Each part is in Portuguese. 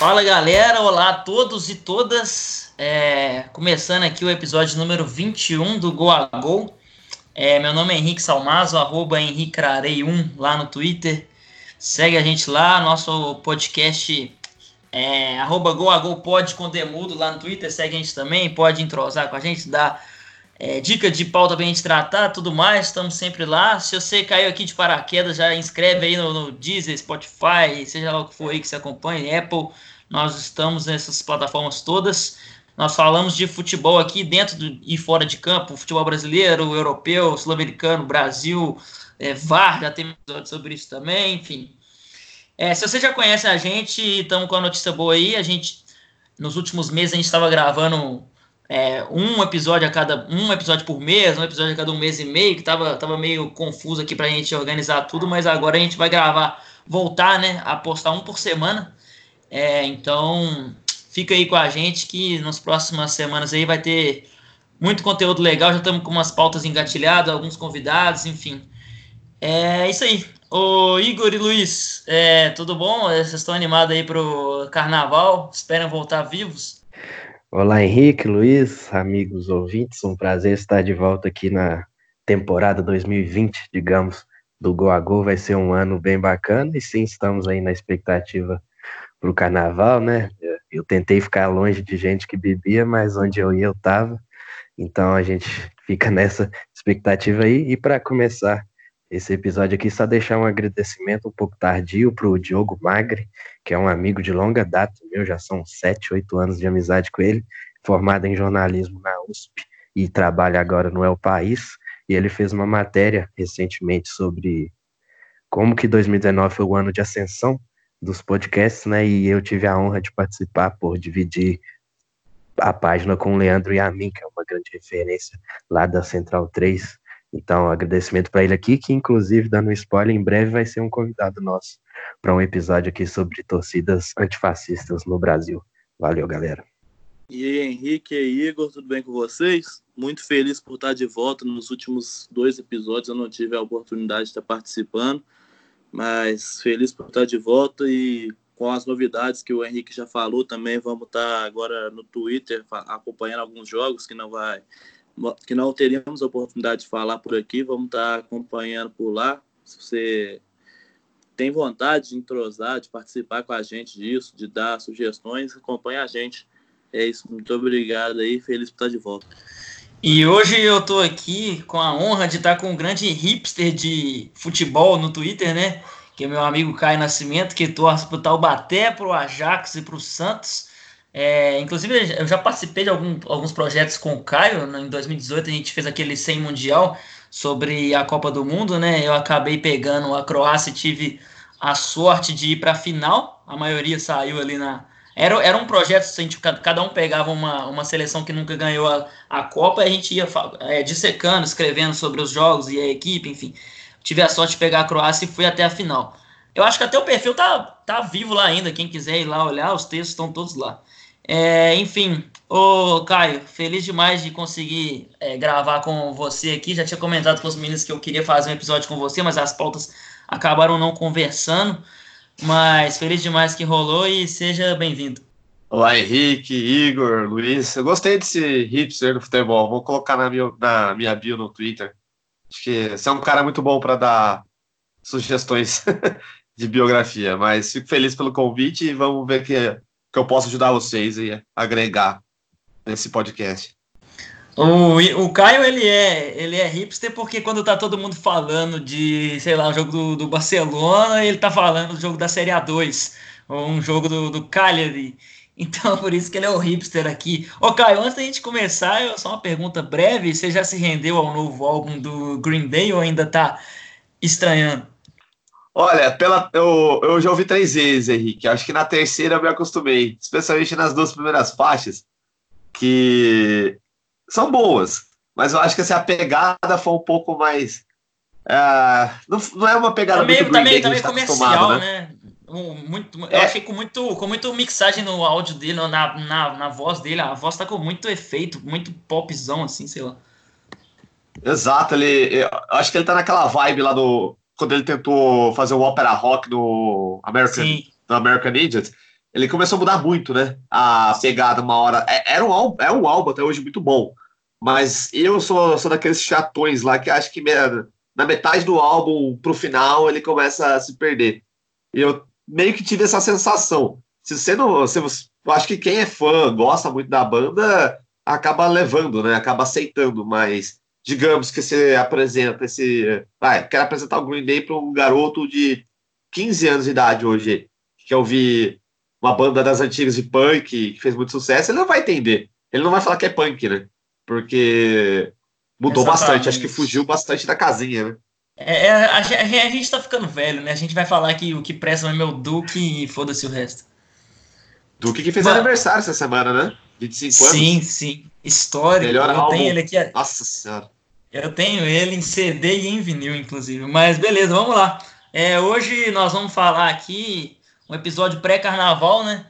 Fala galera, olá a todos e todas. É, começando aqui o episódio número 21 do Go a Go. É, meu nome é Henrique Salmazo, arroba henriquearei1 lá no Twitter. Segue a gente lá, nosso podcast é, arroba Go a Go Pod com Demudo lá no Twitter. Segue a gente também, pode entrosar com a gente, dar é, dica de pauta pra gente tratar, tudo mais. Estamos sempre lá. Se você caiu aqui de paraquedas, já inscreve aí no, no Deezer, Spotify, seja lá o que for aí que você acompanha, Apple nós estamos nessas plataformas todas. Nós falamos de futebol aqui dentro do, e fora de campo, futebol brasileiro, europeu, sul-americano, Brasil, é, VAR, já tem episódio sobre isso também, enfim. É, se você já conhece a gente, estamos com a notícia boa aí. A gente, nos últimos meses, a gente estava gravando é, um episódio a cada um episódio por mês, um episódio a cada um mês e meio, que estava tava meio confuso aqui para a gente organizar tudo, mas agora a gente vai gravar, voltar, né, a postar um por semana. É, então, fica aí com a gente que nas próximas semanas aí vai ter muito conteúdo legal. Já estamos com umas pautas engatilhadas, alguns convidados, enfim. É isso aí. Ô Igor e Luiz, é, tudo bom? Vocês estão animados aí pro carnaval? Esperam voltar vivos? Olá, Henrique, Luiz, amigos ouvintes, um prazer estar de volta aqui na temporada 2020, digamos, do Go a Go. Vai ser um ano bem bacana e sim, estamos aí na expectativa pro carnaval, né? Eu tentei ficar longe de gente que bebia, mas onde eu ia eu tava. Então a gente fica nessa expectativa aí. E para começar esse episódio aqui, só deixar um agradecimento um pouco tardio pro Diogo Magre, que é um amigo de longa data meu, já são sete, oito anos de amizade com ele, formado em jornalismo na USP e trabalha agora no El País. E ele fez uma matéria recentemente sobre como que 2019 foi o ano de ascensão dos podcasts, né? E eu tive a honra de participar por dividir a página com o Leandro a mim, que é uma grande referência lá da Central 3. Então, agradecimento para ele aqui, que inclusive, dando um spoiler, em breve vai ser um convidado nosso para um episódio aqui sobre torcidas antifascistas no Brasil. Valeu, galera. E aí, Henrique e Igor, tudo bem com vocês? Muito feliz por estar de volta. Nos últimos dois episódios eu não tive a oportunidade de estar participando. Mas feliz por estar de volta e com as novidades que o Henrique já falou também, vamos estar agora no Twitter acompanhando alguns jogos que não vai que não teríamos a oportunidade de falar por aqui, vamos estar acompanhando por lá. Se você tem vontade de entrosar, de participar com a gente disso, de dar sugestões, acompanhe a gente. É isso, muito obrigado aí, feliz por estar de volta. E hoje eu tô aqui com a honra de estar com um grande hipster de futebol no Twitter, né? Que é meu amigo Caio Nascimento, que torce pro Taubaté, pro Ajax e pro Santos. É, inclusive, eu já participei de algum, alguns projetos com o Caio. Em 2018, a gente fez aquele 100 Mundial sobre a Copa do Mundo, né? Eu acabei pegando a Croácia e tive a sorte de ir para a final. A maioria saiu ali na, era, era um projeto, assim, tipo, cada um pegava uma, uma seleção que nunca ganhou a, a Copa e a gente ia é, dissecando, escrevendo sobre os jogos e a equipe, enfim. Tive a sorte de pegar a Croácia e fui até a final. Eu acho que até o perfil tá, tá vivo lá ainda. Quem quiser ir lá olhar, os textos estão todos lá. É, enfim, ô Caio, feliz demais de conseguir é, gravar com você aqui. Já tinha comentado com os meninos que eu queria fazer um episódio com você, mas as pautas acabaram não conversando. Mas feliz demais que rolou e seja bem-vindo. Olá, Henrique, Igor, Luiz. Eu gostei desse hipster do futebol. Vou colocar na minha, na minha bio no Twitter. Acho que você é um cara muito bom para dar sugestões de biografia. Mas fico feliz pelo convite e vamos ver que, que eu posso ajudar vocês e agregar nesse podcast. O, o Caio, ele é, ele é hipster porque quando tá todo mundo falando de, sei lá, o jogo do, do Barcelona, ele tá falando do jogo da Série A2, ou um jogo do, do Cagliari. Então, por isso que ele é o hipster aqui. Ô, Caio, antes da gente começar, eu, só uma pergunta breve. Você já se rendeu ao novo álbum do Green Day ou ainda tá estranhando? Olha, pela, eu, eu já ouvi três vezes, Henrique. Acho que na terceira eu me acostumei, especialmente nas duas primeiras faixas, que são boas, mas eu acho que assim, a pegada foi um pouco mais. Uh, não, não, é uma pegada também, muito também, também tá comercial, né? né? Muito, é. Eu achei com muito, com muito mixagem no áudio dele, na, na, na voz dele. A voz tá com muito efeito, muito popzão, assim, sei lá. Exato, ele. acho que ele tá naquela vibe lá do. Quando ele tentou fazer o ópera rock no American, no American Idiot. ele começou a mudar muito, né? A pegada uma hora. É, era um álbum, é um álbum até hoje muito bom. Mas eu sou, sou daqueles chatões lá que acho que na metade do álbum pro final ele começa a se perder. E eu meio que tive essa sensação. Se você não. Se você, eu acho que quem é fã, gosta muito da banda, acaba levando, né? Acaba aceitando, mas digamos que você apresenta esse. Vai, quero apresentar o Green Day para um garoto de 15 anos de idade hoje, que ouvir uma banda das antigas de punk, que fez muito sucesso, ele não vai entender. Ele não vai falar que é punk, né? Porque mudou Exatamente. bastante, acho que fugiu bastante da casinha, né? É, é a, a, gente tá ficando velho, né? A gente vai falar que o que presta é meu Duke e foda-se o resto. Duke que fez Mas... aniversário essa semana, né? 25 anos. Sim, sim. Histórico. Melhor eu álbum. tenho ele aqui. Nossa senhora. Eu tenho ele em CD e em vinil, inclusive. Mas beleza, vamos lá. É, hoje nós vamos falar aqui um episódio pré-carnaval, né?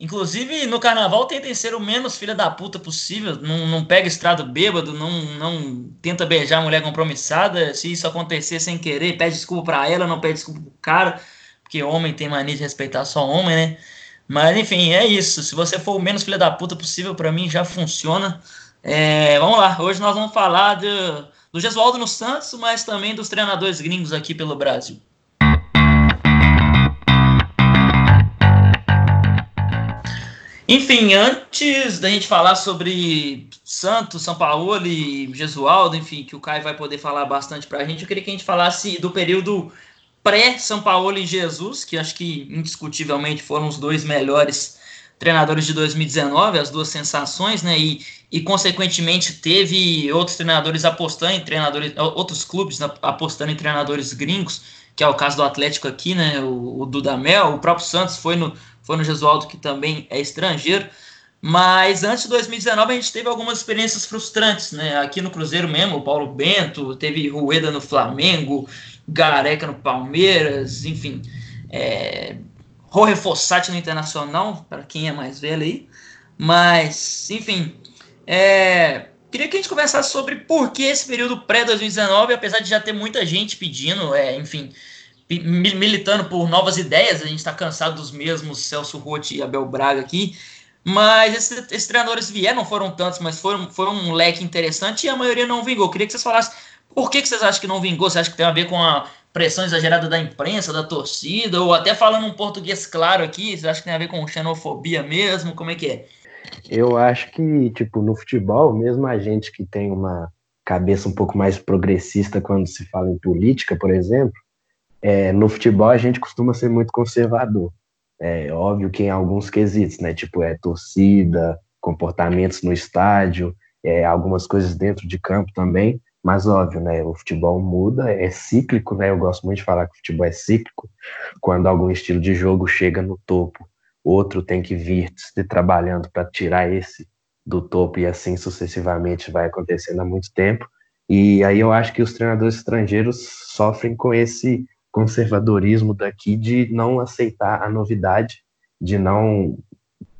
Inclusive, no carnaval tentem ser o menos filha da puta possível. Não, não pega estrado bêbado, não, não tenta beijar a mulher compromissada. Se isso acontecer sem querer, pede desculpa pra ela, não pede desculpa pro cara. Porque homem tem mania de respeitar só homem, né? Mas enfim, é isso. Se você for o menos filha da puta possível, para mim já funciona. É, vamos lá, hoje nós vamos falar do Gesualdo no Santos, mas também dos treinadores gringos aqui pelo Brasil. Enfim, antes da gente falar sobre Santos, São Paulo e Gesualdo, enfim, que o Caio vai poder falar bastante para a gente, eu queria que a gente falasse do período pré-São Paulo e Jesus, que acho que indiscutivelmente foram os dois melhores treinadores de 2019, as duas sensações, né? E, e consequentemente teve outros treinadores apostando em treinadores, outros clubes apostando em treinadores gringos, que é o caso do Atlético aqui, né? O, o Dudamel, o próprio Santos foi no, foi no Gesualdo, que também é estrangeiro. Mas antes de 2019 a gente teve algumas experiências frustrantes, né? Aqui no Cruzeiro mesmo, o Paulo Bento, teve Rueda no Flamengo, Gareca no Palmeiras, enfim. É, Jorge Fossati no Internacional, para quem é mais velho aí. Mas, enfim, é, queria que a gente conversasse sobre por que esse período pré-2019, apesar de já ter muita gente pedindo, é, enfim, militando por novas ideias, a gente está cansado dos mesmos Celso Rotti e Abel Braga aqui, mas esses, esses, treinadores vieram, não foram tantos, mas foram, foram um leque interessante e a maioria não vingou. Queria que vocês falassem por que, que vocês acham que não vingou? Você acha que tem a ver com a pressão exagerada da imprensa, da torcida, ou até falando um português claro aqui, você acha que tem a ver com xenofobia mesmo? Como é que é? Eu acho que, tipo, no futebol, mesmo a gente que tem uma cabeça um pouco mais progressista quando se fala em política, por exemplo, é, no futebol a gente costuma ser muito conservador. É óbvio que em alguns quesitos, né? Tipo, é torcida, comportamentos no estádio, é, algumas coisas dentro de campo também. Mas óbvio, né? O futebol muda, é cíclico, né? Eu gosto muito de falar que o futebol é cíclico. Quando algum estilo de jogo chega no topo, outro tem que vir se trabalhando para tirar esse do topo e assim sucessivamente vai acontecendo há muito tempo. E aí eu acho que os treinadores estrangeiros sofrem com esse conservadorismo daqui de não aceitar a novidade, de não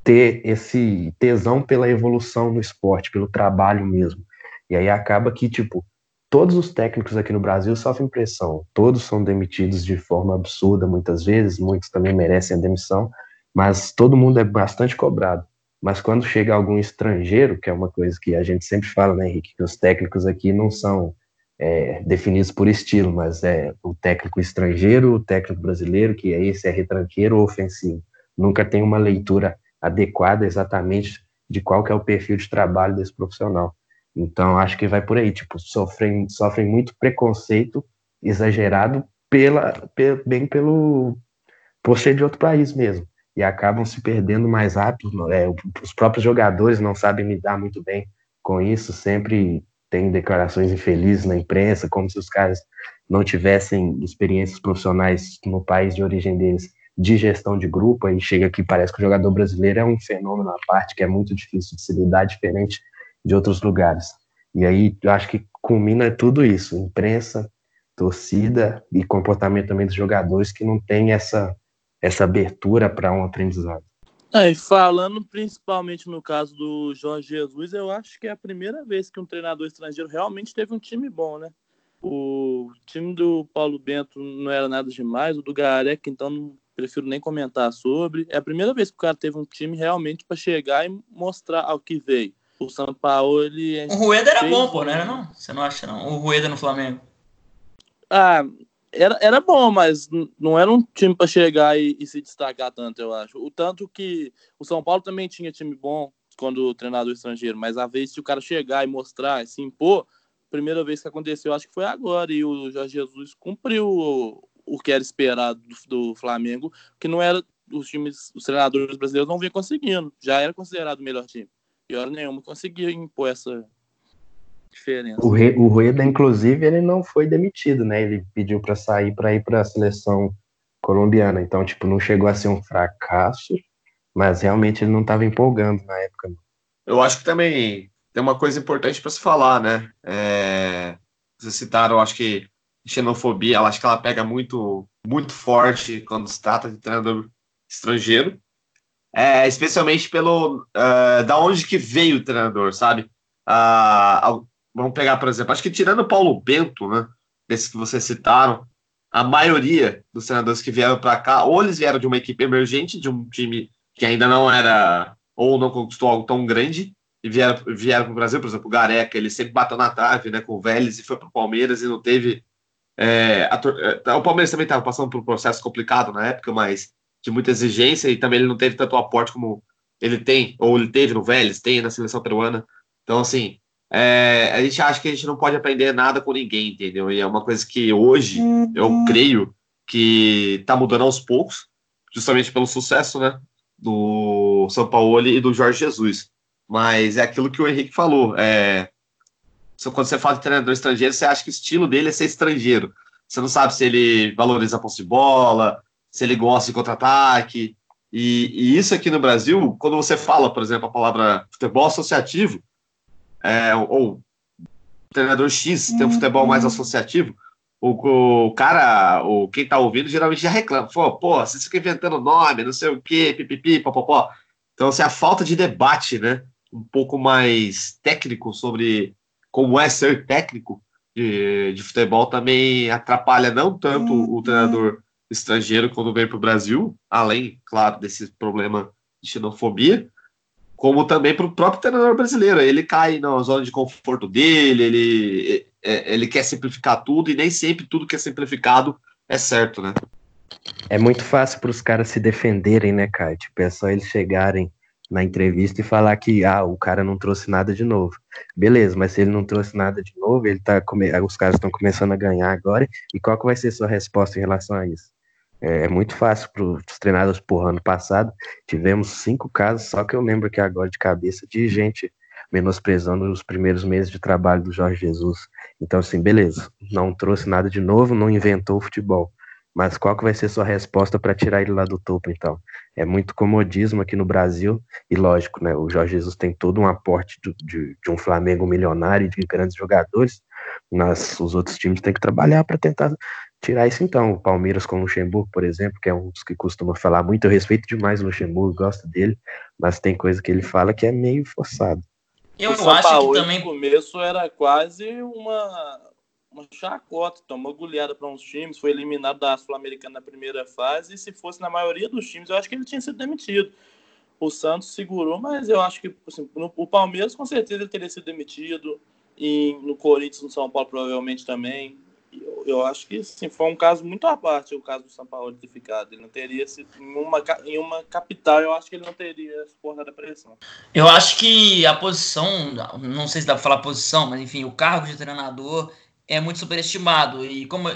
ter esse tesão pela evolução no esporte, pelo trabalho mesmo. E aí acaba que, tipo, todos os técnicos aqui no Brasil sofrem pressão, todos são demitidos de forma absurda muitas vezes, muitos também merecem a demissão, mas todo mundo é bastante cobrado. Mas quando chega algum estrangeiro, que é uma coisa que a gente sempre fala, né, Henrique, que os técnicos aqui não são é, definidos por estilo, mas é o técnico estrangeiro, o técnico brasileiro, que é esse é retranqueiro ou ofensivo. Nunca tem uma leitura adequada exatamente de qual que é o perfil de trabalho desse profissional. Então, acho que vai por aí, tipo, sofrem, sofrem muito preconceito exagerado pela, bem pelo por ser de outro país mesmo e acabam se perdendo mais rápido. É, os próprios jogadores não sabem lidar muito bem com isso, sempre tem declarações infelizes na imprensa, como se os caras não tivessem experiências profissionais no país de origem deles de gestão de grupo, aí chega aqui parece que o jogador brasileiro é um fenômeno à parte, que é muito difícil de se lidar, diferente de outros lugares. E aí eu acho que culmina tudo isso: imprensa, torcida e comportamento também dos jogadores que não tem essa, essa abertura para um aprendizado. É, falando principalmente no caso do Jorge Jesus, eu acho que é a primeira vez que um treinador estrangeiro realmente teve um time bom, né? O time do Paulo Bento não era nada demais, o do Gareca, então, prefiro nem comentar sobre. É a primeira vez que o cara teve um time realmente para chegar e mostrar ao que veio. O São Paulo, ele. O Rueda era bom, pô, não era não? Você não acha, não? O Rueda no Flamengo. Ah, era, era bom, mas não era um time para chegar e, e, se destacar tanto, eu acho. O tanto que o São Paulo também tinha time bom quando o treinador estrangeiro, mas a vez de o cara chegar e mostrar, se impor, primeira vez que aconteceu, acho que foi agora, e o Jorge Jesus cumpriu o, o que era esperado do, do, Flamengo, que não era os times, os treinadores brasileiros não vinham conseguindo, já era considerado o melhor time. E hora nenhuma conseguia impor essa diferença. O, Re, o Rueda, inclusive, ele não foi demitido, né? Ele pediu para sair para ir para a seleção colombiana. Então, tipo, não chegou a ser um fracasso, mas realmente ele não estava empolgando na época. Eu acho que também tem uma coisa importante para se falar, né? É, vocês citaram, acho que xenofobia, ela acho que ela pega muito, muito forte quando se trata de treinador estrangeiro, é, especialmente pelo uh, da onde que veio o treinador, sabe? Uh, vamos pegar, por exemplo, acho que tirando o Paulo Bento, né? Desses que vocês citaram, a maioria dos treinadores que vieram para cá, ou eles vieram de uma equipe emergente, de um time que ainda não era, ou não conquistou algo tão grande, e vieram, vieram para o Brasil, por exemplo, o Gareca, ele sempre bateu na trave né, com o Vélez e foi para o Palmeiras e não teve. É, a, é, o Palmeiras também estava passando por um processo complicado na época, mas de muita exigência, e também ele não teve tanto aporte como ele tem, ou ele teve no Vélez, tem na seleção peruana. Então, assim, é, a gente acha que a gente não pode aprender nada com ninguém, entendeu? E é uma coisa que hoje eu uhum. creio que está mudando aos poucos, justamente pelo sucesso, né? Do São Paulo e do Jorge Jesus. Mas é aquilo que o Henrique falou. É, quando você fala de treinador estrangeiro, você acha que o estilo dele é ser estrangeiro. Você não sabe se ele valoriza a posse de bola, se ele gosta de contra-ataque. E, e, isso aqui no Brasil, quando você fala, por exemplo, a palavra futebol associativo, é, ou treinador X tem um futebol mais uhum. associativo, o, o cara, o, quem tá ouvindo, geralmente já reclama. Pô, pô, você fica inventando nome, não sei o quê, pipipi, popopó. Então, assim, a falta de debate, né? Um pouco mais técnico sobre como é ser técnico de, de futebol também atrapalha não tanto o uhum. treinador estrangeiro quando vem para o Brasil, além, claro, desse problema de xenofobia, como também para o próprio treinador brasileiro. Ele cai na zona de conforto dele, ele, é, ele quer simplificar tudo e nem sempre tudo que é simplificado é certo, né? É muito fácil para os caras se defenderem, né, Kai? Tipo, é só eles chegarem na entrevista e falar que ah, o cara não trouxe nada de novo. Beleza, mas se ele não trouxe nada de novo, ele tá come... os caras estão começando a ganhar agora. E qual que vai ser sua resposta em relação a isso? É, é muito fácil para os treinadores, por ano passado, tivemos cinco casos, só que eu lembro que agora de cabeça, de gente menosprezando os primeiros meses de trabalho do Jorge Jesus. Então, assim, beleza, não trouxe nada de novo, não inventou o futebol. Mas qual que vai ser sua resposta para tirar ele lá do topo, então? É muito comodismo aqui no Brasil, e lógico, né? O Jorge Jesus tem todo um aporte de, de, um Flamengo milionário de grandes jogadores, mas os outros times têm que trabalhar para tentar tirar isso então. O Palmeiras com o Luxemburgo, por exemplo, que é um dos que costuma falar muito, eu respeito demais o Luxemburgo, gosto dele, mas tem coisa que ele fala que é meio forçado. Eu o acho Paulo, que também. No começo era quase uma, uma chacota, tomou goleada para uns times, foi eliminado da Sul-Americana na primeira fase, e se fosse na maioria dos times, eu acho que ele tinha sido demitido. O Santos segurou, mas eu acho que assim, no, o Palmeiras com certeza ele teria sido demitido, e no Corinthians, no São Paulo provavelmente também eu, acho que sim, foi um caso muito à parte o caso do São Paulo ter ficado. Ele não teria sido em uma, em uma capital, eu acho que ele não teria suportado a pressão. Eu acho que a posição, não sei se dá para falar posição, mas enfim, o cargo de treinador é muito superestimado. E como,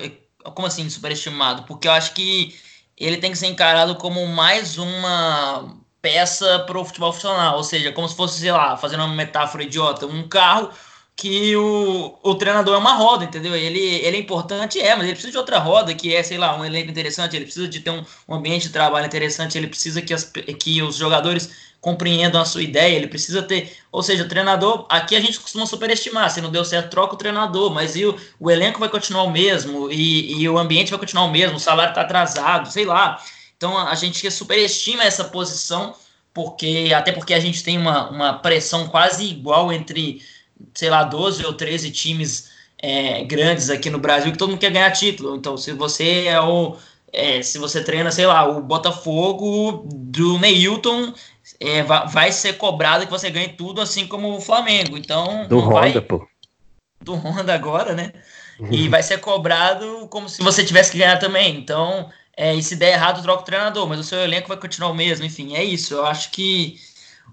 como assim superestimado? Porque eu acho que ele tem que ser encarado como mais uma peça para o futebol funcional, ou seja, como se fosse, sei lá, fazendo uma metáfora idiota, um carro que o, o treinador é uma roda, entendeu? Ele, ele é importante, é, mas ele precisa de outra roda, que é, sei lá, um elenco interessante, ele precisa de ter um, um ambiente de trabalho interessante, ele precisa que, as, que os jogadores compreendam a sua ideia, ele precisa ter. Ou seja, o treinador, aqui a gente costuma superestimar, se não deu certo, troca o treinador, mas e o, o elenco vai continuar o mesmo, e, e o ambiente vai continuar o mesmo, o salário está atrasado, sei lá. Então a gente superestima essa posição, porque até porque a gente tem uma, uma pressão quase igual entre sei lá, 12 ou 13 times é, grandes aqui no Brasil que todo mundo quer ganhar título. Então, se você é o é, se você treina, sei lá, o Botafogo do Neilton, é, vai, vai, ser cobrado que você ganhe tudo, assim como o Flamengo. Então. Do Honda, vai, pô. Do Honda agora, né? E vai ser cobrado como se você tivesse que ganhar também. Então, é, e se der errado, troca o treinador, mas o seu elenco vai continuar o mesmo. Enfim, é isso. Eu acho que.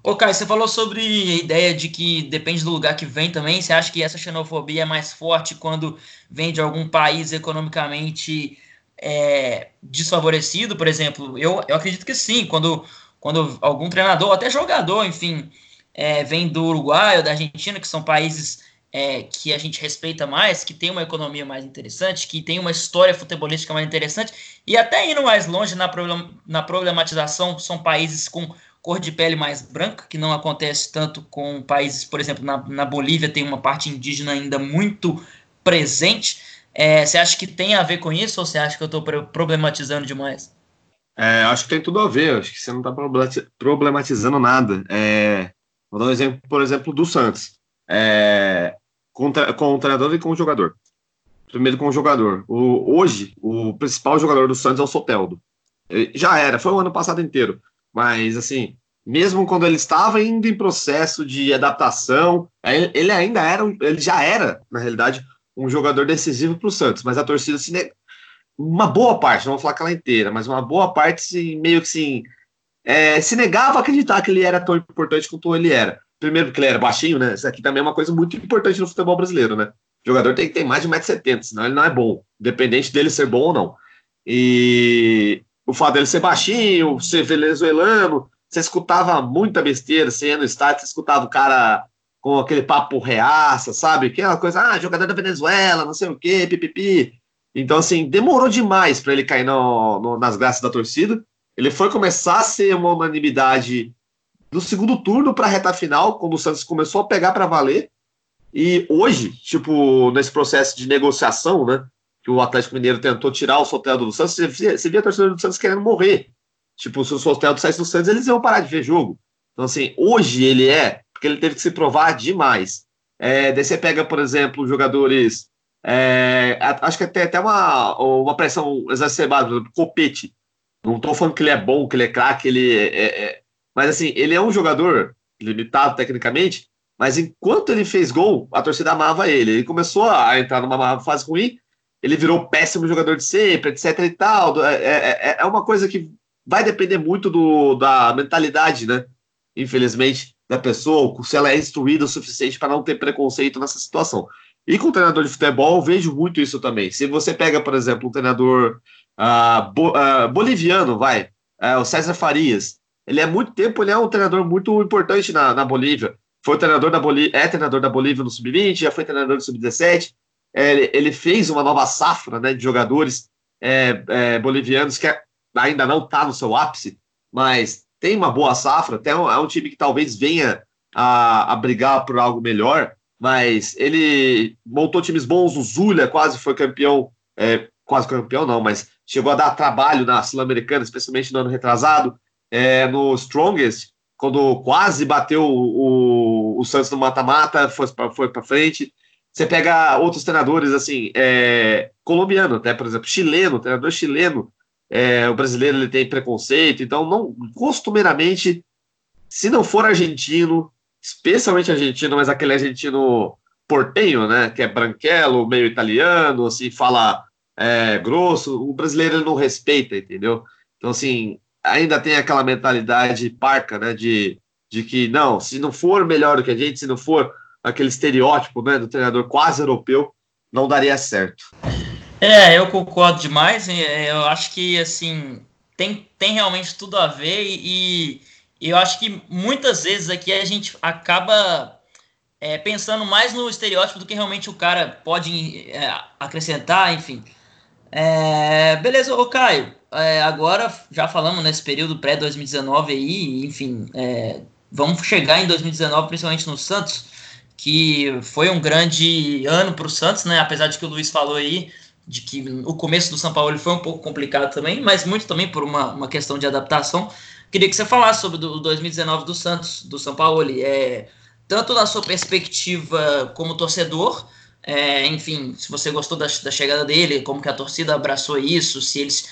Ô, Caio, você falou sobre a ideia de que depende do lugar que vem também. Você acha que essa xenofobia é mais forte quando vem de algum país economicamente é, desfavorecido, por exemplo? Eu, eu acredito que sim. Quando, quando algum treinador, até jogador, enfim, é, vem do Uruguai ou da Argentina, que são países é, que a gente respeita mais, que tem uma economia mais interessante, que tem uma história futebolística mais interessante, e até indo mais longe na, na problematização, são países com cor de pele mais branca, que não acontece tanto com países, por exemplo, na, na Bolívia tem uma parte indígena ainda muito presente. É, você acha que tem a ver com isso ou você acha que eu estou problematizando demais? É, acho que tem tudo a ver, acho que você não está problematizando nada. É, vou dar um exemplo, por exemplo, do Santos é, com, o treinador e com o jogador. Primeiro com o jogador. O, hoje, o principal jogador do Santos é o Soteldo. Já era, foi o ano passado inteiro. Mas, assim, mesmo quando ele estava indo em processo de adaptação, ele ainda era, ele já era, na realidade, um jogador decisivo para o Santos. Mas a torcida se ne... uma boa parte, não vou falar aquela inteira, mas uma boa parte se, meio que sim, é, se negava a acreditar que ele era tão importante quanto ele era. Primeiro, porque ele era baixinho, né? Isso aqui também é uma coisa muito importante no futebol brasileiro, né? O jogador tem que ter mais de 1,70m, senão ele não é bom, independente dele ser bom ou não. E o fato dele ser baixinho, ser venezuelano, você escutava muita besteira, você ia no estádio, você escutava o cara com aquele papo reaça, sabe? Aquela coisa, ah, jogador da Venezuela, não sei o quê, pipipi. Então, assim, demorou demais para ele cair no, no, nas graças da torcida. Ele foi começar a ser uma unanimidade do segundo turno para a reta final, quando o Santos começou a pegar para valer. E hoje, tipo, nesse processo de negociação, né, que o Atlético Mineiro tentou tirar o Soteldo do Santos, você via, você via a torcida do Santos querendo morrer. Tipo, se o Soteldo saísse do Santos, eles iam parar de ver jogo. Então, assim, hoje ele é, porque ele teve que se provar demais. É, daí você pega, por exemplo, jogadores. É, acho que até, até uma, uma pressão exacerbada, por exemplo, Copete. Não estou falando que ele é bom, que ele é craque, ele é, é, é mas assim, ele é um jogador limitado tecnicamente, mas enquanto ele fez gol, a torcida amava ele. Ele começou a entrar numa fase ruim, ele virou péssimo jogador de sempre, etc e tal. É, é, é, é uma coisa que vai depender muito do, da mentalidade, né? Infelizmente, da pessoa, se ela é instruída o suficiente para não ter preconceito nessa situação. E com o treinador de futebol, vejo muito isso também. Se você pega, por exemplo, um treinador uh, bo, uh, boliviano, vai, uh, o César Farias, ele é muito tempo, ele é um treinador muito importante na, na Bolívia. Foi treinador da Bolívia, é treinador da Bolívia no Sub-20, já foi treinador do Sub-17. É, ele, fez uma nova safra né, de jogadores é, é, bolivianos que ainda não está no seu ápice, mas tem uma boa safra. Até um, é um time que talvez venha a, a brigar por algo melhor, mas ele montou times bons. O Zulia quase foi campeão, é, quase campeão não, mas chegou a dar trabalho na Sul-Americana, especialmente no ano retrasado é, no Strongest, quando quase bateu o, o, Santos no mata-mata, foi para frente. Você pega outros treinadores, assim, é, colombiano, até, por exemplo, chileno, treinador chileno, é, o brasileiro ele tem preconceito, então, não costumeiramente, se não for argentino, especialmente argentino, mas aquele argentino portenho, né, que é branquelo, meio italiano, assim, fala é, grosso, o brasileiro ele não respeita, entendeu? Então, assim, ainda tem aquela mentalidade parca, né, de, de que não, se não for melhor do que a gente, se não for aquele estereótipo, né, do treinador quase europeu, não daria certo. É, eu concordo demais. Eu acho que assim tem, tem realmente tudo a ver e, e eu acho que muitas vezes aqui a gente acaba é, pensando mais no estereótipo do que realmente o cara pode é, acrescentar, enfim. É, beleza, ô Caio é, agora já falamos nesse período pré-2019 aí, enfim, é, vamos chegar em 2019, principalmente no Santos, que foi um grande ano para o Santos, né? Apesar de que o Luiz falou aí de que o começo do São Paulo foi um pouco complicado também, mas muito também por uma, uma questão de adaptação. Queria que você falasse sobre o 2019 do Santos, do São Paulo, é, tanto na sua perspectiva como torcedor, É, enfim, se você gostou da, da, chegada dele, como que a torcida abraçou isso, se eles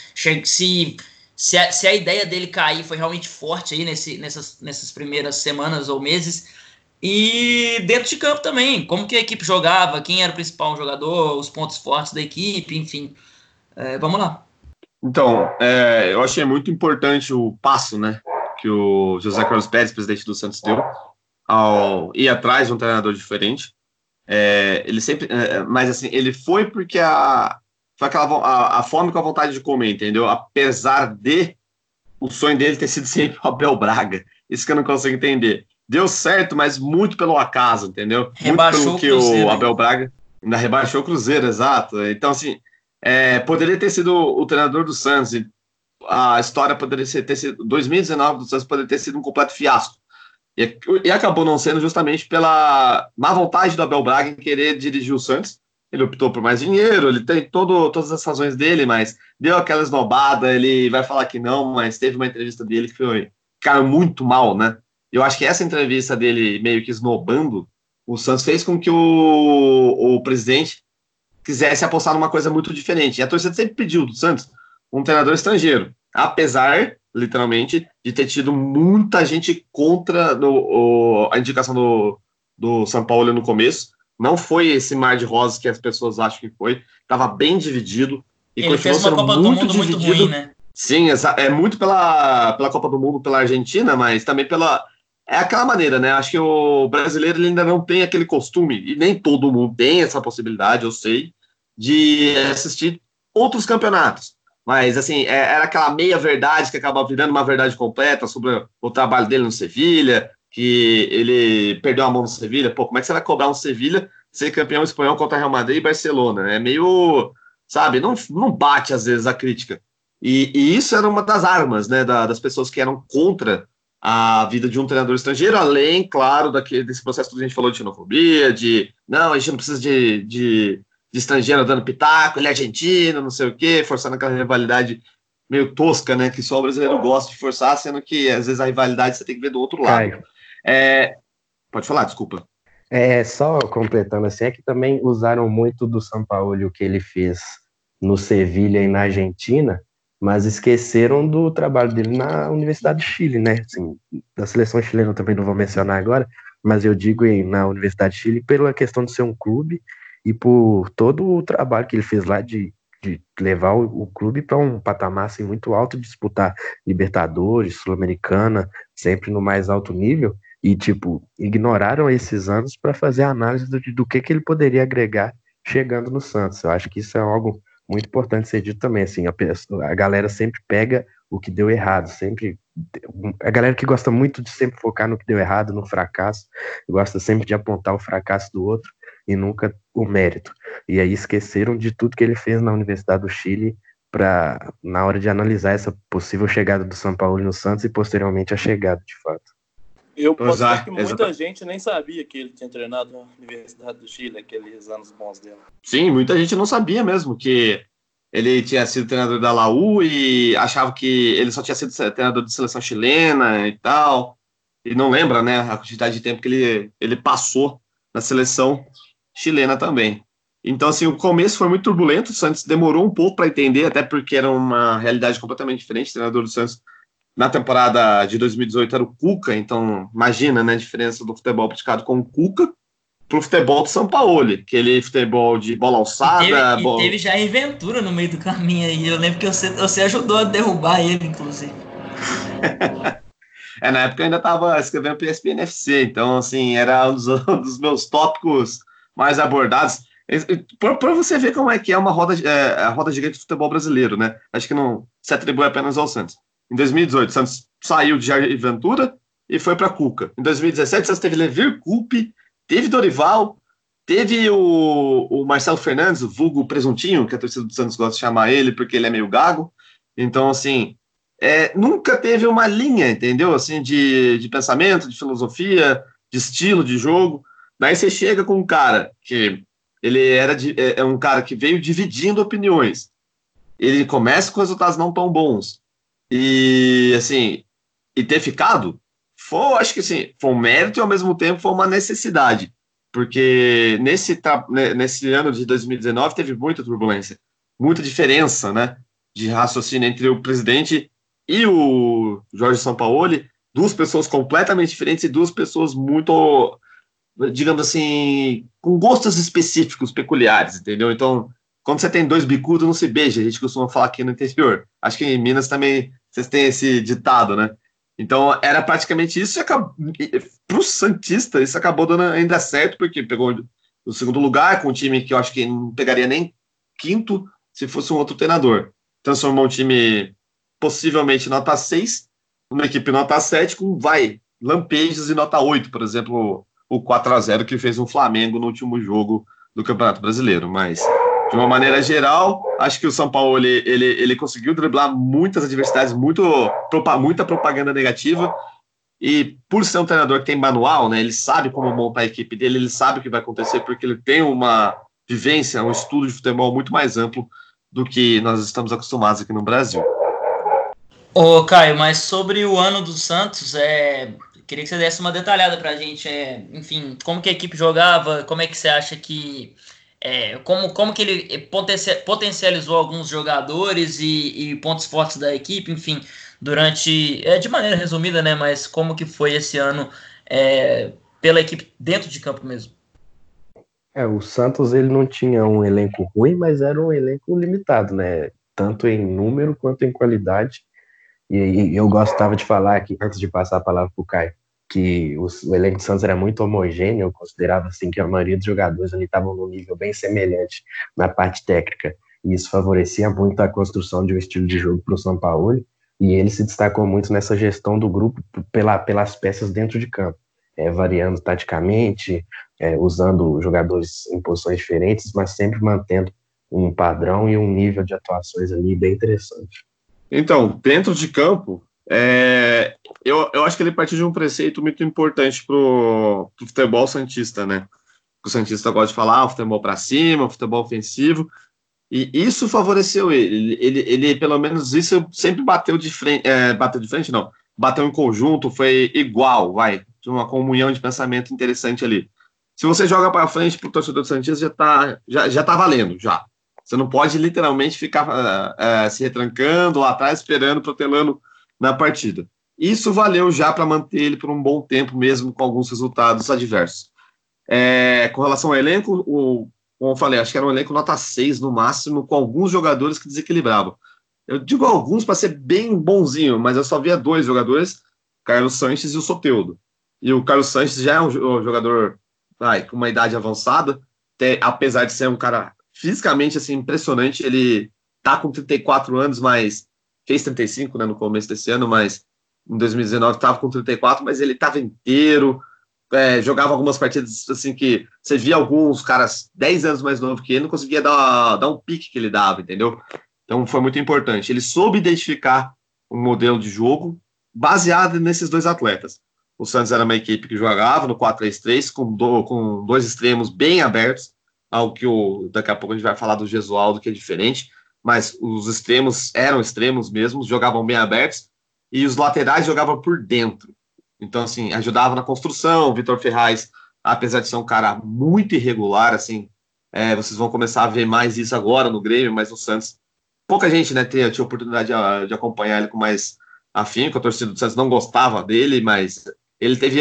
se se a, se a ideia dele cair foi realmente forte aí nesse, nessas, nessas primeiras semanas ou meses. E dentro de campo também, como que a equipe jogava, quem era o principal jogador, os pontos fortes da equipe, enfim. É, vamos lá. Então, é, eu achei muito importante o passo, né, que o José Carlos Pérez, presidente do Santos, deu ao ir atrás de um treinador diferente. É, ele sempre, é, mas assim, ele foi porque a, foi aquela a, a fome com a vontade de comer, entendeu? Apesar de o sonho dele ter sido sempre o Abel Braga. Isso que eu não consigo entender. Deu certo, mas muito pelo acaso, entendeu? Rebaixou muito pelo que o, o Abel Braga ainda rebaixou o Cruzeiro, exato. Então, assim, é, poderia ter sido o treinador do Santos. A história poderia ter sido. 2019 do Santos poderia ter sido um completo fiasco. E, e acabou não sendo justamente pela má vontade do Abel Braga em querer dirigir o Santos ele optou por mais dinheiro, ele tem todo, todas as razões dele, mas deu aquela esnobada, ele vai falar que não, mas teve uma entrevista dele que foi, cara, muito mal, né? Eu acho que essa entrevista dele meio que esnobando o Santos fez com que o, o presidente quisesse apostar numa coisa muito diferente. E a torcida sempre pediu do Santos um treinador estrangeiro, apesar, literalmente, de ter tido muita gente contra no, o, a indicação do, do São Paulo no começo. Não foi esse mar de rosas que as pessoas acham que foi. Estava bem dividido. E Ele fez uma Copa do Mundo dividido. muito ruim, né? Sim, é muito pela, pela Copa do Mundo, pela Argentina, mas também pela. É aquela maneira, né? Acho que o brasileiro ainda não tem aquele costume, e nem todo mundo tem essa possibilidade, eu sei, de assistir outros campeonatos. Mas, assim, é, era aquela meia-verdade que acaba virando uma verdade completa sobre o trabalho dele no Sevilha, que ele perdeu a mão no Sevilha. Pô, como é que você vai cobrar um Sevilha ser campeão espanhol contra Real Madrid e Barcelona? É meio, sabe, não, não bate às vezes a crítica. E, e isso era uma das armas, né, da, das pessoas que eram contra a vida de um treinador estrangeiro, além, claro, daquele, desse processo que a gente falou de xenofobia, de não, a gente não precisa de, de, de estrangeiro dando pitaco, ele é argentino, não sei o quê, forçando aquela rivalidade meio tosca, né, que só o brasileiro gosta de forçar, sendo que às vezes a rivalidade você tem que ver do outro lado. Caio. É, pode falar, desculpa. É, só completando assim, é que também usaram muito do São Paulo o que ele fez no Sevilha e na Argentina, mas esqueceram do trabalho dele na Universidade do Chile, né? Assim, da seleção chilena também não vou mencionar agora, mas eu digo na Universidade de Chile pela questão de ser um clube e por todo o trabalho que ele fez lá de, de levar o, o clube para um patamar assim, muito alto, disputar Libertadores, Sul-Americana, sempre no mais alto nível e tipo ignoraram esses anos para fazer análise do, do que, que ele poderia agregar chegando no Santos. Eu acho que isso é algo muito importante ser dito também. Assim, a, a galera sempre pega o que deu errado, sempre a galera que gosta muito de sempre focar no que deu errado, no fracasso, gosta sempre de apontar o fracasso do outro e nunca o mérito. E aí esqueceram de tudo que ele fez na Universidade do Chile para na hora de analisar essa possível chegada do São Paulo no Santos e posteriormente a chegada, de fato. Eu posso dizer que muita exatamente. gente nem sabia que ele tinha treinado na Universidade do Chile, aqueles anos bons dele. Sim, muita gente não sabia mesmo que ele tinha sido treinador da Laú e achava que ele só tinha sido treinador de seleção chilena e tal. E não lembra, né, a quantidade de tempo que ele, ele passou na seleção chilena também. Então, assim, o começo foi muito turbulento, o Santos demorou um pouco para entender, até porque era uma realidade completamente diferente. O treinador do Santos na temporada de 2018 era o Cuca, então imagina né, a diferença do futebol praticado com o Cuca pro futebol do São Paulo, aquele futebol de bola alçada. E teve, bola... e teve já Ventura no meio do caminho aí. Eu lembro que você, você ajudou a derrubar ele, inclusive. é, na época eu ainda estava escrevendo para ESPN FC, então assim, era um dos, um dos meus tópicos mais abordados. Para você ver como é que é uma roda, é, a roda gigante do futebol brasileiro, né? Acho que não se atribui apenas ao Santos. Em 2018, o Santos saiu de Jair Ventura e foi para Cuca. Em 2017, o Santos teve Levir Coupe, teve Dorival, teve o, o Marcelo Fernandes, o vulgo presuntinho, que a torcida do Santos gosta de chamar ele, porque ele é meio gago. Então, assim, é, nunca teve uma linha, entendeu? Assim, de, de pensamento, de filosofia, de estilo de jogo. Daí você chega com um cara que ele era de, é, é um cara que veio dividindo opiniões. Ele começa com resultados não tão bons. E, assim, e ter ficado, foi, acho que assim, foi um mérito e ao mesmo tempo foi uma necessidade. porque nesse, né, nesse ano de 2019 teve muita turbulência, muita diferença, né, de raciocínio entre o presidente e o Jorge Sampaoli, duas pessoas completamente diferentes e duas pessoas muito, digamos assim, com gostos específicos, peculiares, entendeu? Então, quando você tem dois bicudos, não se beija, a gente costuma falar aqui no interior. Acho que em Minas também vocês têm esse ditado, né? Então, era praticamente isso e para o Santista, isso acabou dando ainda certo, porque pegou o segundo lugar com um time que eu acho que não pegaria nem quinto se fosse um outro treinador. Transformou um time possivelmente nota 6, uma equipe nota 7, com vai, lampejos e nota 8, por exemplo, o 4 a 0 que fez um Flamengo no último jogo do Campeonato Brasileiro. Mas de uma maneira geral, acho que o São Paulo ele, ele, ele conseguiu driblar muitas adversidades, muito, muita propaganda negativa. E por ser um treinador que tem manual, né, ele sabe como montar a equipe dele, ele sabe o que vai acontecer, porque ele tem uma vivência, um estudo de futebol muito mais amplo do que nós estamos acostumados aqui no Brasil. Ô, Caio, mas sobre o ano do Santos, é, queria que você desse uma detalhada para a gente. É, enfim, como que a equipe jogava, como é que você acha que é, como, como que ele potencializou alguns jogadores e, e, pontos fortes da equipe, enfim, durante, é, de maneira resumida, né, mas como que foi esse ano é, pela equipe dentro de campo mesmo? É, o Santos ele não tinha um elenco ruim, mas era um elenco limitado, né, tanto em número quanto em qualidade, e, e eu gostava de falar aqui, antes de passar a palavra para o Caio, que o, elenco de Santos era muito homogêneo, eu considerava assim que a maioria dos jogadores ali estavam num nível bem semelhante na parte técnica, e isso favorecia muito a construção de um estilo de jogo para o São Paulo, e ele se destacou muito nessa gestão do grupo pela, pelas peças dentro de campo, é, variando taticamente, é, usando jogadores em posições diferentes, mas sempre mantendo um padrão e um nível de atuações ali bem interessante. Então, dentro de campo, é, eu, eu acho que ele partiu de um preceito muito importante pro, pro futebol santista, né? O santista gosta de falar ah, futebol para cima, futebol ofensivo, e isso favoreceu ele. Ele, ele, pelo menos isso sempre bateu de frente, é, bateu de frente não, bateu em conjunto, foi igual, vai, de uma comunhão de pensamento interessante ali. Se você joga para frente para o torcedor do Santista, já tá, já, já tá valendo, já. Você não pode literalmente ficar uh, uh, se retrancando lá atrás, esperando, protelando na partida. Isso valeu já para manter ele por um bom tempo, mesmo com alguns resultados adversos. É, com relação ao elenco, o, como eu falei, acho que era um elenco nota 6 no máximo, com alguns jogadores que desequilibravam. Eu digo alguns para ser bem bonzinho, mas eu só via dois jogadores, Carlos Sanches e o Soteudo. E o Carlos Sanches já é um jogador com uma idade avançada, até, apesar de ser um cara fisicamente assim impressionante, ele tá com 34 anos, mas fez 35 né, no começo desse ano, mas em 2019 estava com 34, mas ele estava inteiro, é, jogava algumas partidas assim que você via alguns caras 10 anos mais novos que ele, não conseguia dar, dar um pique que ele dava, entendeu? Então foi muito importante. Ele soube identificar um modelo de jogo baseado nesses dois atletas. O Santos era uma equipe que jogava no 4-3-3 com, do, com dois extremos bem abertos, algo que o, daqui a pouco a gente vai falar do Gesualdo, que é diferente mas os extremos eram extremos mesmo, jogavam bem abertos, e os laterais jogavam por dentro. Então, assim, ajudava na construção. O Vitor Ferraz, apesar de ser um cara muito irregular, assim, é, vocês vão começar a ver mais isso agora no Grêmio, mas no Santos, pouca gente, né, tinha, tinha oportunidade de, de acompanhar ele com mais afinco. A torcida do Santos não gostava dele, mas ele teve,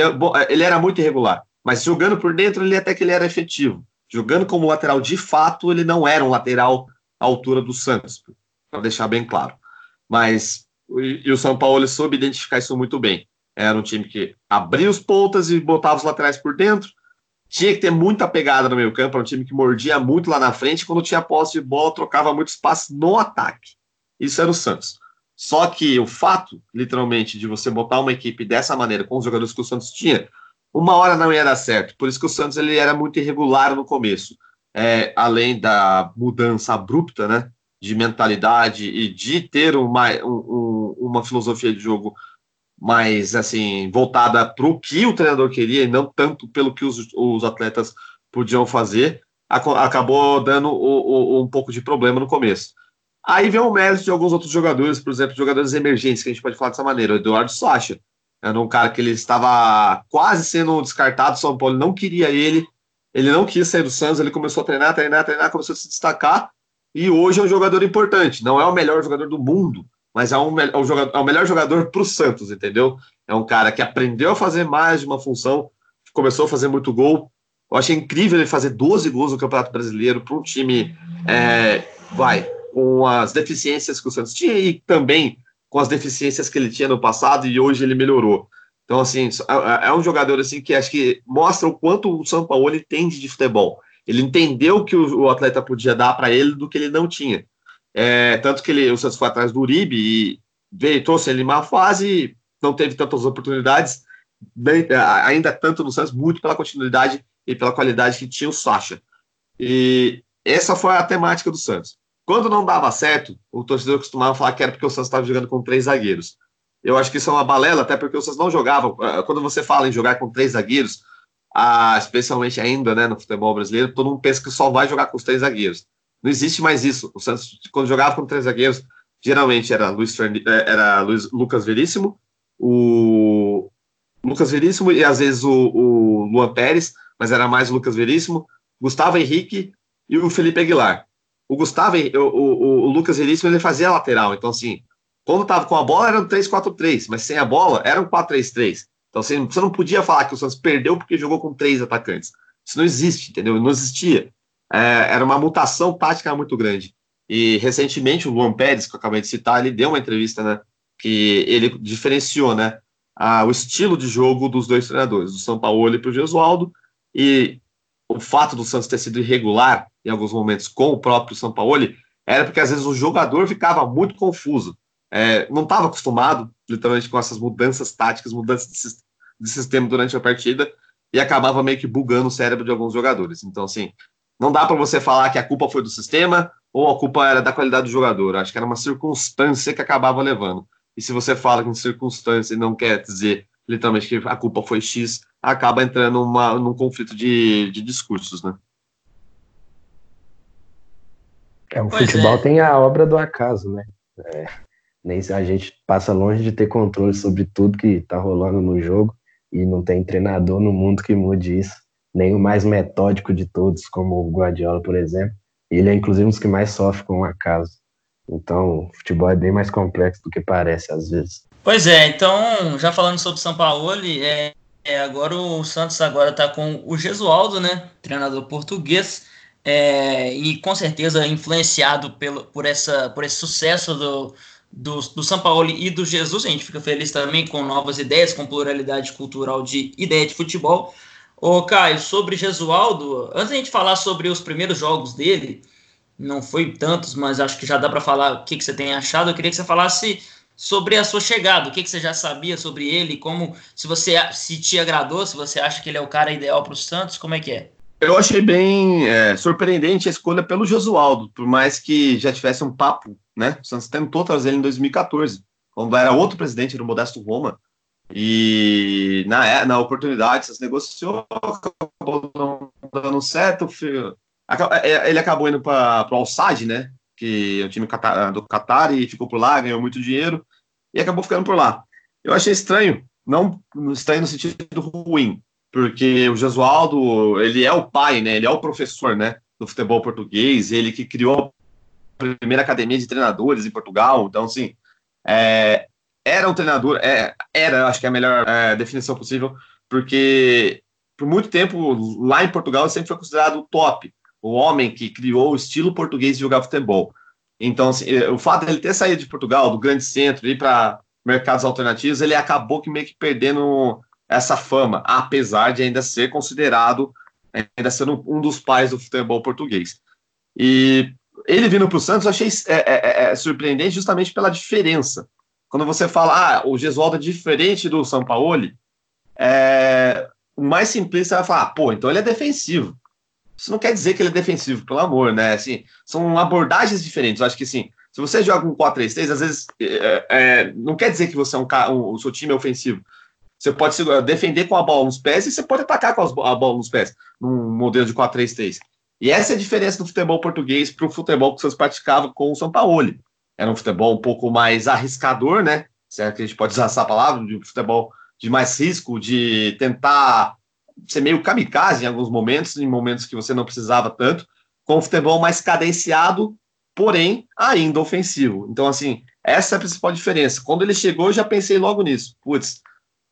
ele era muito irregular. Mas jogando por dentro, ele até que ele era efetivo. Jogando como lateral, de fato, ele não era um lateral à altura do Santos, para deixar bem claro. Mas e o São Paulo soube identificar isso muito bem. Era um time que abria os pontas e botava os laterais por dentro. Tinha que ter muita pegada no meio campo, era um time que mordia muito lá na frente. Quando tinha posse de bola, trocava muito espaço no ataque. Isso era o Santos. Só que o fato, literalmente, de você botar uma equipe dessa maneira, com os jogadores que o Santos tinha, uma hora não ia dar certo. Por isso que o Santos ele era muito irregular no começo é, além da mudança abrupta, né, de mentalidade e de ter uma, um, uma filosofia de jogo mais assim voltada para o que o treinador queria e não tanto pelo que os, os atletas podiam fazer, acabou dando o, o, um pouco de problema no começo. Aí vem o mérito de alguns outros jogadores, por exemplo, jogadores emergentes, que a gente pode falar dessa maneira. O Eduardo Sacha era um cara que ele estava quase sendo descartado, São Paulo não queria ele, ele não quis sair do Santos, ele começou a treinar, treinar, treinar, começou a se destacar, e hoje é um jogador importante. Não é o melhor jogador do mundo, mas é, um, é, um jogador, é o melhor jogador para o Santos, entendeu? É um cara que aprendeu a fazer mais de uma função, começou a fazer muito gol. Eu achei incrível ele fazer 12 gols no Campeonato Brasileiro para um time, é, vai, com as deficiências que o Santos tinha e também com as deficiências que ele tinha no passado e hoje ele melhorou. Então, assim, é, é um jogador assim que acho que mostra o quanto o São Paulo entende de futebol. Ele entendeu que o, atleta podia dar para ele do que ele não tinha. É, tanto que ele, o Santos foi atrás do Uribe e veio, trouxe ele uma fase, não teve tantas oportunidades, bem, ainda tanto no Santos, muito pela continuidade e pela qualidade que tinha o Sacha. E essa foi a temática do Santos. Quando não dava certo, o torcedor costumava falar que era porque o Santos estava jogando com três zagueiros. Eu acho que isso é uma balela, até porque Santos não jogava. Eh, quando você fala em jogar com três zagueiros, ah, especialmente ainda né, no futebol brasileiro, todo mundo pensa que só vai jogar com os três zagueiros. Não existe mais isso. O Santos, quando jogava com três zagueiros, geralmente era, Luiz eh, era Luiz, Lucas Veríssimo, o Lucas Veríssimo e às vezes o, o Luan Pérez, mas era mais o Lucas Veríssimo, Gustavo Henrique e o Felipe Aguilar. O Gustavo, o, o, o Lucas Veríssimo, ele fazia lateral, então assim, quando estava com a bola era um 3-4-3, mas sem a bola era um 4-3-3. Então assim, você não podia falar que o Santos perdeu porque jogou com três atacantes. Isso não existe, entendeu? Não existia. É, era uma mutação tática muito grande. E recentemente o Luan Pérez, que eu acabei de citar, ele deu uma entrevista, né? Que ele diferenciou, né? A, o estilo de jogo dos dois treinadores, do São Paulo e para o Gesualdo, e o fato do Santos ter sido irregular em alguns momentos com o próprio São Paulo era porque às vezes o jogador ficava muito confuso. É, não estava acostumado, literalmente, com essas mudanças táticas, mudanças de, de sistema durante a partida, e acabava meio que bugando o cérebro de alguns jogadores. Então, assim, não dá para você falar que a culpa foi do sistema ou a culpa era da qualidade do jogador. Acho que era uma circunstância que acabava levando. E se você fala que circunstância não quer dizer literalmente que a culpa foi X, acaba entrando numa, num conflito de, de discursos, né? É, o pois futebol é. tem a obra do acaso, né? É, nem a gente passa longe de ter controle sobre tudo que tá rolando no jogo e não tem treinador no mundo que mude isso, nem o mais metódico de todos, como o Guardiola, por exemplo. Ele é inclusive um dos que mais sofre com o acaso. Então, o futebol é bem mais complexo do que parece às vezes. Pois é, então, já falando sobre o São Paulo, é, é, agora o Santos agora está com o Gesualdo, né, treinador português, é, e com certeza influenciado pelo, por, essa, por esse sucesso do, do, do São Paulo e do Jesus, a gente fica feliz também com novas ideias, com pluralidade cultural de ideia de futebol. Ô Caio, sobre Gesualdo, antes da gente falar sobre os primeiros jogos dele, não foi tantos, mas acho que já dá para falar o que, que você tem achado, eu queria que você falasse sobre a sua chegada, o que, que você já sabia sobre ele, como se você se te agradou, se você acha que ele é o cara ideal para o Santos, como é que é? Eu achei bem é, surpreendente a escolha pelo Josualdo, por mais que já tivesse um papo, né? O Santos tentou trazer ele em 2014, quando era outro presidente do Modesto Roma, e na, é, na oportunidade, se negociou, acabou não dando certo, é, ele acabou indo para o Al-Sadd, né? que é o time do Qatar e ficou por lá, ganhou muito dinheiro e acabou ficando por lá. Eu achei estranho, não estranho no sentido ruim, porque o Jesualdo, ele é o pai, né? Ele é o professor, né, do futebol português, ele que criou primeira academia de treinadores em Portugal, então assim, é, era um treinador, é, era, acho que é a melhor é, definição possível, porque por muito tempo lá em Portugal sempre foi considerado o top, o homem que criou o estilo português de jogar futebol. Então, assim, eh, o fato de ele ter saído de Portugal, do grande centro, ir para mercados alternativos, ele acabou que meio que perdendo essa fama, apesar de ainda ser considerado, ainda sendo um dos pais do futebol português. E ele vindo para o Santos, eu achei é, é, é, surpreendente justamente pela diferença. Quando você fala, ah, o Gesualdo é diferente do São Paulo, é, o mais simplista vai falar, pô, então ele é defensivo. Isso não quer dizer que ele é defensivo, pelo amor, né? Assim, são abordagens diferentes. Eu acho que, assim, se você joga um 4-3-3, às vezes é, é, não quer dizer que você é um, um, o seu time é ofensivo. Você pode defender com a bola nos pés e você pode atacar com a bola nos pés, num modelo de 4-3-3. E essa é a diferença do futebol português para o futebol que vocês praticavam com o São Paulo. Era um futebol um pouco mais arriscador, né? Se é que a gente pode usar essa palavra, de futebol de mais risco, de tentar ser meio kamikaze em alguns momentos, em momentos que você não precisava tanto, com o futebol mais cadenciado, porém ainda ofensivo. Então, assim, essa é a principal diferença. Quando ele chegou, eu já pensei logo nisso. Putz,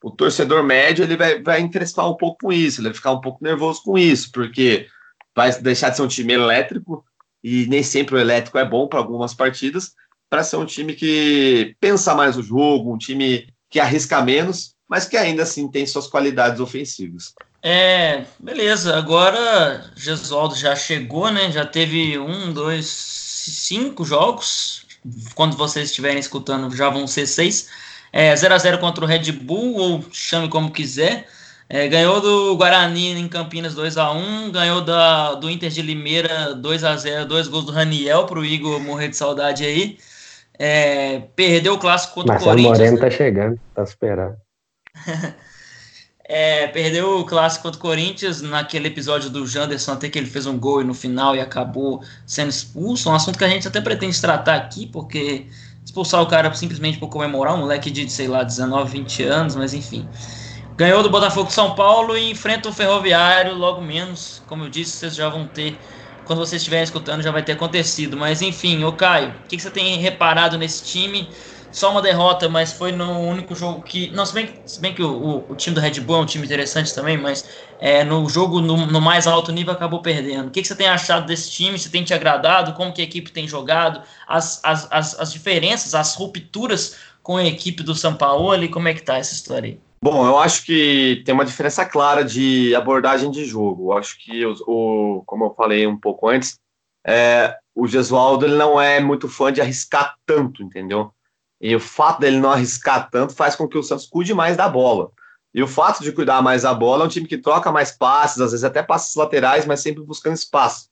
o torcedor médio ele vai, vai um pouco com isso, ele vai ficar um pouco nervoso com isso, porque vai deixar de ser um time elétrico, e nem sempre o elétrico é bom para algumas partidas, para ser um time que pensa mais o jogo, um time que arrisca menos, mas que ainda assim tem suas qualidades ofensivas. É, beleza. Agora Gesualdo já chegou, né? Já teve um, dois, cinco jogos. Quando vocês estiverem escutando, já vão ser seis é, 0x0 contra o Red Bull, ou chame como quiser. É, ganhou do Guarani em Campinas 2x1, ganhou da, do Inter de Limeira 2x0, dois gols do Raniel para o Igor morrer de saudade aí. É, perdeu o clássico contra Marcelo o Corinthians. Moreno tá chegando, tá esperando. é, perdeu o clássico contra o Corinthians naquele episódio do Janderson, até que ele fez um gol no final e acabou sendo expulso. Um assunto que a gente até pretende tratar aqui, porque expulsar o cara simplesmente por comemorar, um moleque de, sei lá, 19, 20 anos, mas enfim. Ganhou do Botafogo São Paulo e enfrenta o Ferroviário logo menos. Como eu disse, vocês já vão ter, quando vocês estiverem escutando, já vai ter acontecido. Mas enfim, ô Caio, o que, que você tem reparado nesse time? só uma derrota, mas foi no único jogo que. Não, se bem, se bem que o, o, o, time do Red Bull é um time interessante também, mas é, no jogo no, no, mais alto nível acabou perdendo. O que, que você tem achado desse time? Se tem te agradado? Como que a equipe tem jogado? As, as, as, as diferenças, as rupturas com a equipe do São Paulo? E como é que tá essa história aí? Bom, eu acho que tem uma diferença clara de abordagem de jogo. Eu acho que, o, o como eu falei um pouco antes, é, o Gesualdo ele não é muito fã de arriscar tanto, entendeu? E o fato dele não arriscar tanto faz com que o Santos cuide mais da bola. E o fato de cuidar mais da bola é um time que troca mais passes, às vezes até passes laterais, mas sempre buscando espaço.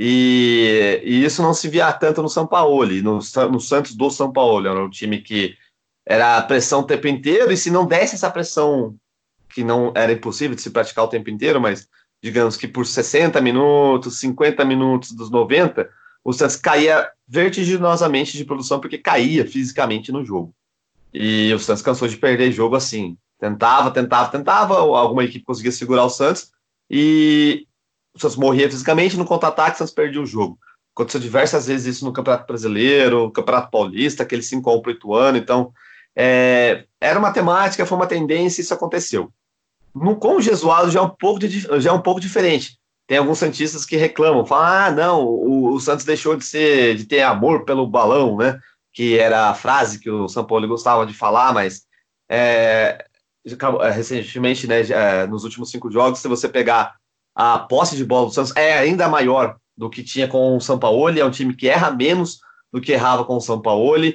E, e isso não se via tanto no São Paulo, no, no Santos do São Paulo. Era um time que era pressão o tempo inteiro, e se não desse essa pressão, que não era impossível de se praticar o tempo inteiro, mas digamos que por 60 minutos, 50 minutos dos 90, o Santos caía vertiginosamente de produção porque caía fisicamente no jogo. E o Santos cansou de perder jogo assim. Tentava, tentava, tentava, alguma equipe conseguia segurar o Santos e o Santos morria fisicamente no contra-ataque, o Santos perdia o jogo. Aconteceu diversas vezes isso no Campeonato Brasileiro, Campeonato Paulista, aquele 5 x 1 pro ano, então é, era uma temática, foi uma tendência, isso aconteceu. No, com o Jesuado já é um pouco, de, já é um pouco diferente tem alguns santistas que reclamam, falam, ah, não, o, o, Santos deixou de ser, de ter amor pelo balão, né? Que era a frase que o São Paulo gostava de falar, mas é, é recentemente, né, é, nos últimos cinco jogos, se você pegar a posse de bola do Santos, é ainda maior do que tinha com o São Paulo, é um time que erra menos do que errava com o São Paulo,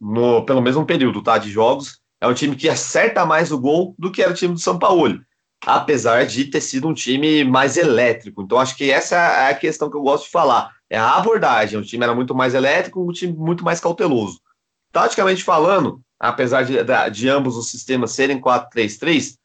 no, pelo mesmo período, tá, de jogos, é um time que acerta mais o gol do que era o time do São Paulo apesar de ter sido um time mais elétrico. Então, acho que essa é a questão que eu gosto de falar. É a abordagem. O time era muito mais elétrico, um time muito mais cauteloso. Taticamente falando, apesar de, de ambos os sistemas serem 4-3-3,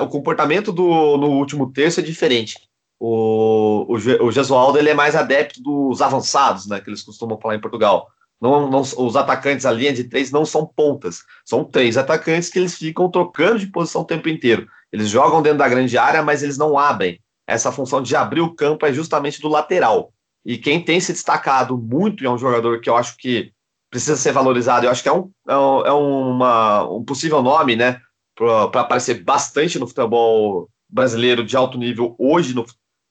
o comportamento do, no último terço é diferente. O, o, o Gesualdo ele é mais adepto dos avançados, né, que eles costumam falar em Portugal. Não, não, os atacantes, a linha de três, não são pontas. São três atacantes que eles ficam trocando de posição o tempo inteiro. Eles jogam dentro da grande área, mas eles não abrem. Essa função de abrir o campo é justamente do lateral. E quem tem se destacado muito é um jogador que eu acho que precisa ser valorizado, eu acho que é um, é, é uma, um possível nome, né, para aparecer bastante no futebol brasileiro de alto nível hoje, no,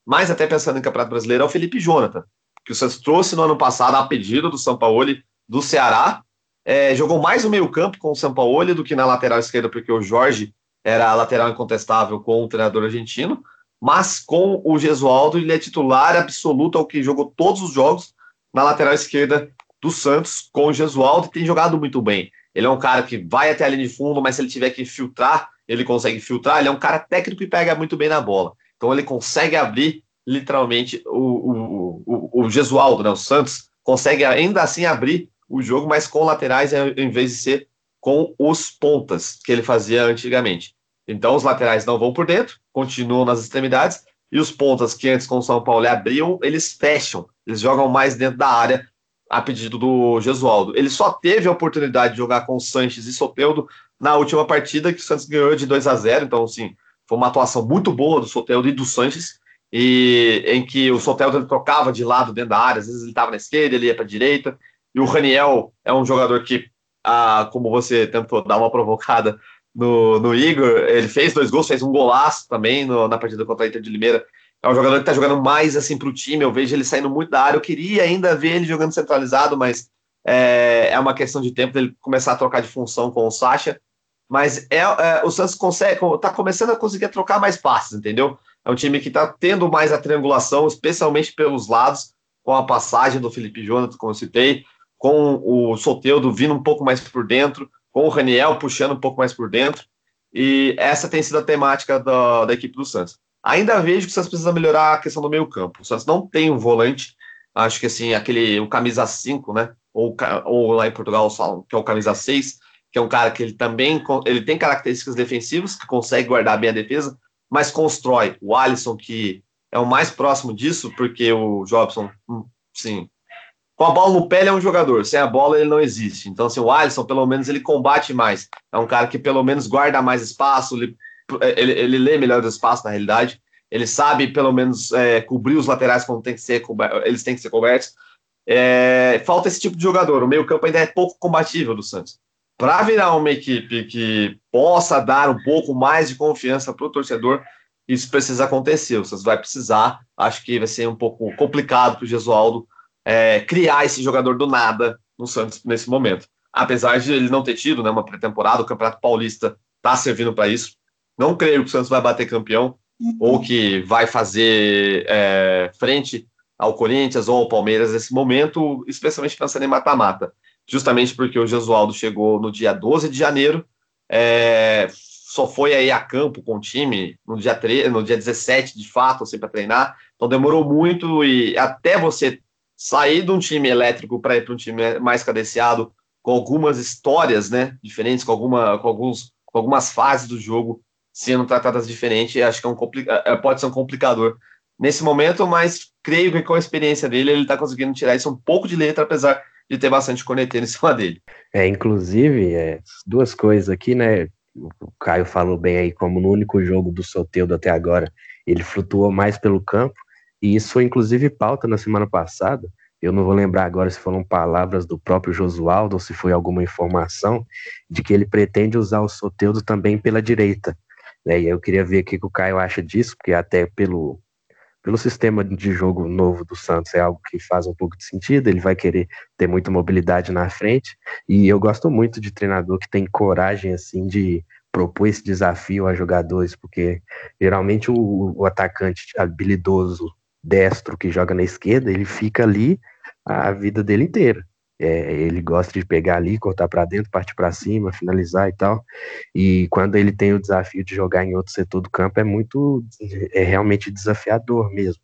mais até pensando em Campeonato Brasileiro, é o Felipe Jonathan, que o Santos trouxe no ano passado a pedido do São Paulo do Ceará. É, jogou mais no meio-campo com o São Paulo do que na lateral esquerda, porque o Jorge era lateral incontestável com o treinador argentino, mas com o Gesualdo ele é titular absoluto ao que jogou todos os jogos na lateral esquerda do Santos com o Gesualdo e tem jogado muito bem. Ele é um cara que vai até a linha de fundo, mas se ele tiver que filtrar, ele consegue filtrar. Ele é um cara técnico e pega muito bem na bola. Então ele consegue abrir literalmente o, o, o, o Gesualdo, né? O Santos consegue ainda assim abrir o jogo, mas com laterais em vez de ser com os pontas que ele fazia antigamente. Então os laterais não vão por dentro, continuam nas extremidades, e os pontas que antes com o São Paulo abriam, eles fecham, eles jogam mais dentro da área a pedido do Gesualdo. Ele só teve a oportunidade de jogar com o Sanches e Soteudo na última partida, que o Santos ganhou de 2 a 0 então assim, foi uma atuação muito boa do Soteldo e do Sanches, e em que o Soteldo trocava de lado dentro da área, às vezes ele estava na esquerda, ele ia para a direita, e o Raniel é um jogador que, ah, como você tentou dar uma provocada no, no Igor, ele fez dois gols, fez um golaço também no, na partida contra a Inter de Limeira. É um jogador que está jogando mais assim para o time. Eu vejo ele saindo muito da área. Eu queria ainda ver ele jogando centralizado, mas é, é uma questão de tempo dele começar a trocar de função com o Sacha. Mas é, é o Santos consegue, está começando a conseguir trocar mais passes, entendeu? É um time que está tendo mais a triangulação, especialmente pelos lados, com a passagem do Felipe Jonathan, como eu citei, com o Soteudo vindo um pouco mais por dentro, com o Raniel puxando um pouco mais por dentro. E essa tem sido a temática da, da equipe do Santos. Ainda vejo que o Santos precisa melhorar a questão do meio campo. O Santos não tem um volante, acho que assim, aquele, o camisa 5, né? Ou, ou lá em Portugal, que é o camisa 6, que é um cara que ele também ele tem características defensivas, que consegue guardar bem a defesa, mas constrói. O Alisson, que é o mais próximo disso, porque o Jobson, hum, sim, com a bola no pé ele é um jogador, sem a bola ele não existe. Então, assim, o Alisson, pelo menos, ele combate mais. É um cara que pelo menos guarda mais espaço, ele, ele, ele lê melhor o espaço na realidade. Ele sabe, pelo menos, é, cobrir os laterais quando tem que ser eles têm que ser cobertos. É, falta esse tipo de jogador. O meio-campo ainda é pouco combatível do Santos. Para virar uma equipe que possa dar um pouco mais de confiança para o torcedor, isso precisa acontecer. Santos vai precisar. Acho que vai ser um pouco complicado para o Gesualdo é, criar esse jogador do nada no Santos nesse momento. Apesar de ele não ter tido né, uma pré-temporada, o Campeonato Paulista está servindo para isso. Não creio que o Santos vai bater campeão ou que vai fazer é, frente ao Corinthians ou ao Palmeiras nesse momento, especialmente pensando em mata-mata. Justamente porque o Jesualdo chegou no dia 12 de janeiro, é, só foi aí a campo com o time no dia, 3, no dia 17, de fato, assim, para treinar. Então demorou muito e até você sair de um time elétrico para ir para um time mais cadenciado, com algumas histórias né, diferentes, com, alguma, com, alguns, com algumas fases do jogo sendo tratadas diferentes, acho que é um é, pode ser um complicador nesse momento, mas creio que com a experiência dele ele está conseguindo tirar isso um pouco de letra, apesar de ter bastante corneteiro em cima dele. É, inclusive, é, duas coisas aqui, né? O Caio falou bem aí, como no único jogo do Soteudo até agora, ele flutuou mais pelo campo, e isso foi inclusive pauta na semana passada. Eu não vou lembrar agora se foram palavras do próprio Josualdo ou se foi alguma informação de que ele pretende usar o Soteudo também pela direita. Né? E eu queria ver o que o Caio acha disso, porque até pelo, pelo sistema de jogo novo do Santos é algo que faz um pouco de sentido, ele vai querer ter muita mobilidade na frente, e eu gosto muito de treinador que tem coragem assim de propor esse desafio a jogadores, porque geralmente o, o atacante habilidoso destro que joga na esquerda, ele fica ali a vida dele inteira. É, ele gosta de pegar ali, cortar para dentro, partir para cima, finalizar e tal. E quando ele tem o desafio de jogar em outro setor do campo, é muito, é realmente desafiador mesmo,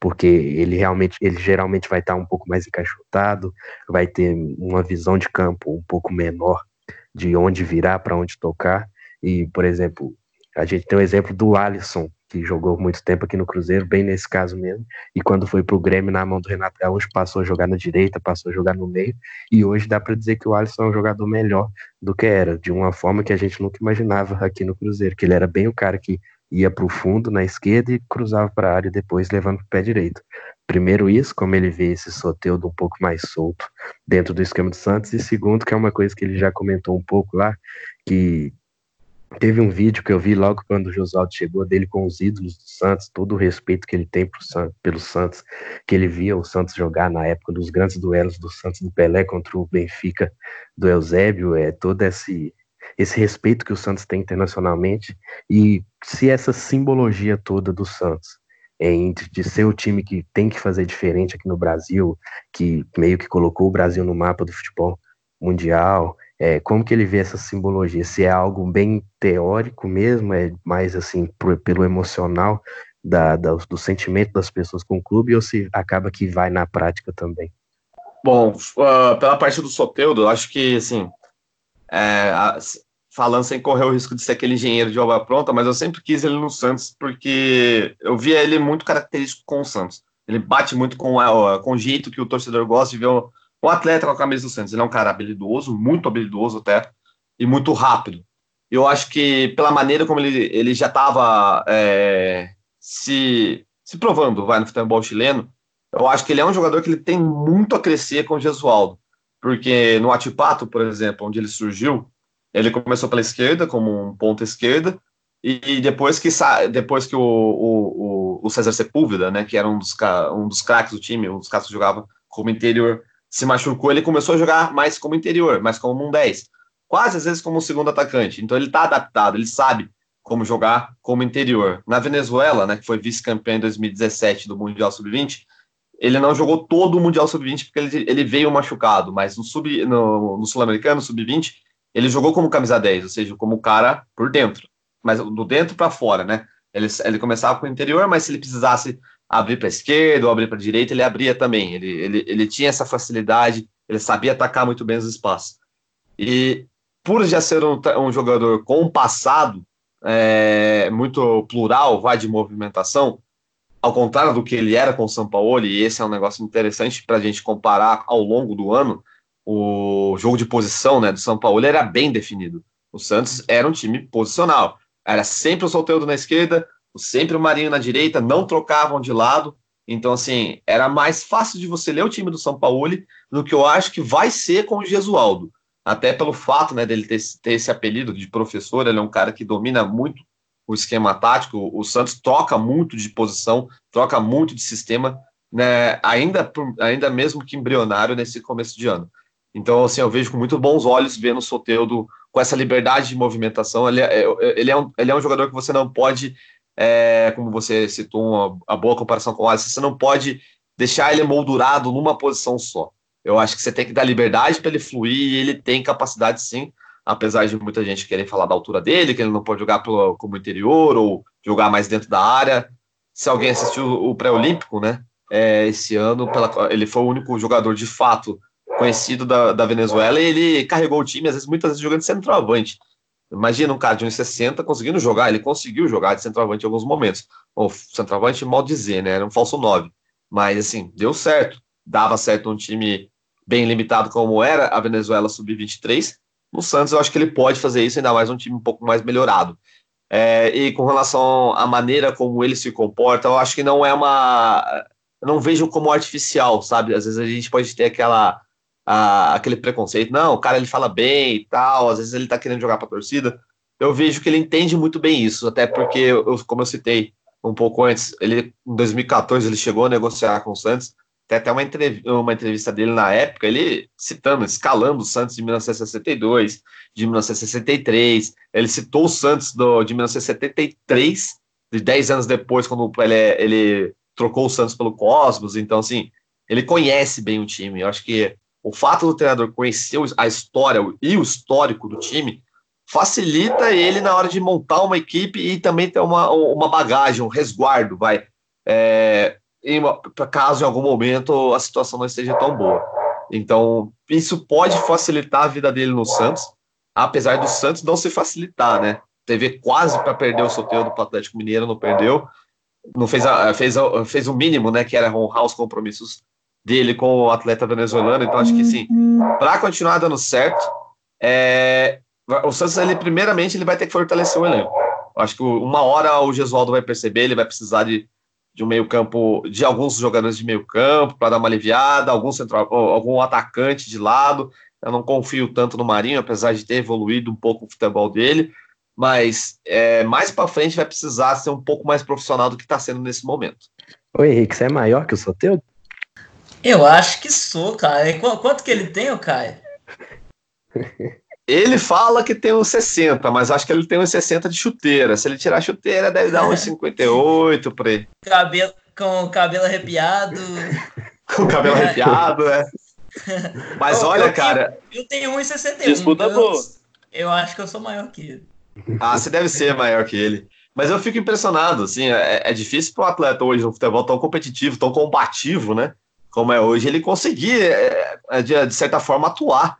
porque ele realmente, ele geralmente vai estar um pouco mais encaixotado, vai ter uma visão de campo um pouco menor de onde virar, para onde tocar. E, por exemplo, a gente tem o exemplo do Alisson, que jogou muito tempo aqui no Cruzeiro, bem nesse caso mesmo, e quando foi pro Grêmio na mão do Renato Gaúcho, passou a jogar na direita, passou a jogar no meio, e hoje dá para dizer que o Alisson é um jogador melhor do que era, de uma forma que a gente nunca imaginava aqui no Cruzeiro, que ele era bem o cara que ia para o fundo na esquerda e cruzava para a área depois levando para o pé direito. Primeiro isso, como ele vê esse Soteudo um pouco mais solto dentro do esquema do Santos, e segundo, que é uma coisa que ele já comentou um pouco lá, que Teve um vídeo que eu vi logo quando o Josaldo chegou dele com os ídolos do Santos, todo o respeito que ele tem Santos, pelo Santos, que ele via o Santos jogar na época dos grandes duelos do Santos do Pelé contra o Benfica do Eusébio, é todo esse esse respeito que o Santos tem internacionalmente. E se essa simbologia toda do Santos é, de ser o time que tem que fazer diferente aqui no Brasil, que meio que colocou o Brasil no mapa do futebol mundial, é, como que ele vê essa simbologia? Se é algo bem teórico mesmo, é mais assim pelo emocional da, da, do sentimento das pessoas com o clube, ou se acaba que vai na prática também? Bom, uh, pela parte do Soteudo, eu acho que assim, é, a, falando sem correr o risco de ser aquele engenheiro de obra pronta, mas eu sempre quis ele no Santos porque eu via ele muito característico com o Santos. Ele bate muito com, a, com o jeito que o torcedor gosta de ver o, o atleta com a camisa do Santos, ele é um cara habilidoso, muito habilidoso até, e muito rápido. Eu acho que pela maneira como ele, ele já estava é, se, se provando vai, no futebol chileno, eu acho que ele é um jogador que ele tem muito a crescer com o Gesualdo. Porque no Atipato, por exemplo, onde ele surgiu, ele começou pela esquerda, como um ponta esquerda, e depois que, depois que o, o, o César Sepúlveda, né, que era um dos, um dos craques do time, um dos caras que jogava como interior, se machucou, ele começou a jogar mais como interior, mais como um 10. Quase às vezes como um segundo atacante. Então ele está adaptado, ele sabe como jogar como interior. Na Venezuela, né, que foi vice-campeão em 2017 do Mundial Sub-20, ele não jogou todo o Mundial Sub-20 porque ele, ele, veio machucado, mas no, sub, no, no Sul-Americano, Sub-20, ele jogou como camisa 10, ou seja, como cara por dentro, mas do dentro para fora, né? Ele, ele começava com o interior, mas se ele precisasse abrir para a esquerda ou abrir para a direita, ele abria também. Ele, ele, ele tinha essa facilidade, ele sabia atacar muito bem os espaços. E por já ser um, um jogador com um passado é, muito plural, vai de movimentação, ao contrário do que ele era com o São Paulo, e esse é um negócio interessante para a gente comparar ao longo do ano, o jogo de posição né, do São Paulo era bem definido. O Santos era um time posicional. Era sempre o Solteiro na esquerda, sempre o Marinho na direita, não trocavam de lado. Então, assim, era mais fácil de você ler o time do São Paulo do que eu acho que vai ser com o Gesualdo. Até pelo fato né, dele ter, ter esse apelido de professor, ele é um cara que domina muito o esquema tático, o Santos troca muito de posição, troca muito de sistema, né, ainda, ainda mesmo que embrionário nesse começo de ano. Então, assim, eu vejo com muito bons olhos vendo o Soteudo com essa liberdade de movimentação. Ele é, ele é, um, ele é um jogador que você não pode, é, como você citou, uma, a boa comparação com o Alisson, você não pode deixar ele moldurado numa posição só. Eu acho que você tem que dar liberdade para ele fluir e ele tem capacidade sim apesar de muita gente querer falar da altura dele, que ele não pode jogar pelo, como interior ou jogar mais dentro da área. Se alguém assistiu o pré-olímpico, né? É, esse ano, pela, ele foi o único jogador de fato conhecido da, da Venezuela e ele carregou o time, às vezes, muitas vezes jogando centroavante. Imagina um cara de 1,60 conseguindo jogar, ele conseguiu jogar de centroavante em alguns momentos. Ou centroavante, mal dizer, né? Era um falso 9. Mas, assim, deu certo. Dava certo um time bem limitado como era a Venezuela Sub-23, no Santos, eu acho que ele pode fazer isso, ainda mais um time um pouco mais melhorado. É, e com relação à maneira como ele se comporta, eu acho que não é uma. Eu não vejo como artificial, sabe? Às vezes a gente pode ter aquela, a, aquele preconceito. Não, o cara ele fala bem e tal, às vezes ele tá querendo jogar para a torcida. Eu vejo que ele entende muito bem isso, até porque, eu, como eu citei um pouco antes, ele em 2014 ele chegou a negociar com o Santos tem até uma entrevista, uma entrevista dele na época, ele citando, escalando o Santos de 1962, de 1963. Ele citou o Santos do, de 1973, de 10 anos depois, quando ele, ele trocou o Santos pelo Cosmos. Então, assim, ele conhece bem o time. Eu acho que o fato do treinador conhecer a história e o histórico do time facilita ele na hora de montar uma equipe e também ter uma, uma bagagem, um resguardo, vai. É, para caso em algum momento a situação não esteja tão boa. Então, isso pode facilitar a vida dele no Santos, apesar do Santos não se facilitar, né? Teve quase para perder o sorteio do Atlético Mineiro, não perdeu. Não fez, a, fez, a, fez o mínimo, né? Que era honrar os compromissos dele com o atleta venezuelano. Então, acho que sim, para continuar dando certo, é, o Santos, ele, primeiramente, ele vai ter que fortalecer o elenco. Acho que uma hora o Gesualdo vai perceber, ele vai precisar de de um meio-campo, de alguns jogadores de meio-campo para dar uma aliviada, algum central, algum atacante de lado. Eu não confio tanto no Marinho, apesar de ter evoluído um pouco o futebol dele, mas é, mais para frente vai precisar ser um pouco mais profissional do que está sendo nesse momento. Oi, Henrique, você é maior que o Soteudo? Eu acho que sou, cara. Quanto que ele tem, Caio? Ele fala que tem uns 60, mas acho que ele tem uns 60 de chuteira. Se ele tirar a chuteira, deve dar uns 58 por aí. Cabelo, com o cabelo arrepiado. com o cabelo arrepiado, é. Mas olha, eu cara. Tenho, eu tenho 1,61. Disputa então boa. Eu acho que eu sou maior que ele. Ah, você deve ser maior que ele. Mas eu fico impressionado, assim, é, é difícil para um atleta hoje no futebol tão competitivo, tão combativo, né? Como é hoje, ele conseguir, é, é de, certa forma, atuar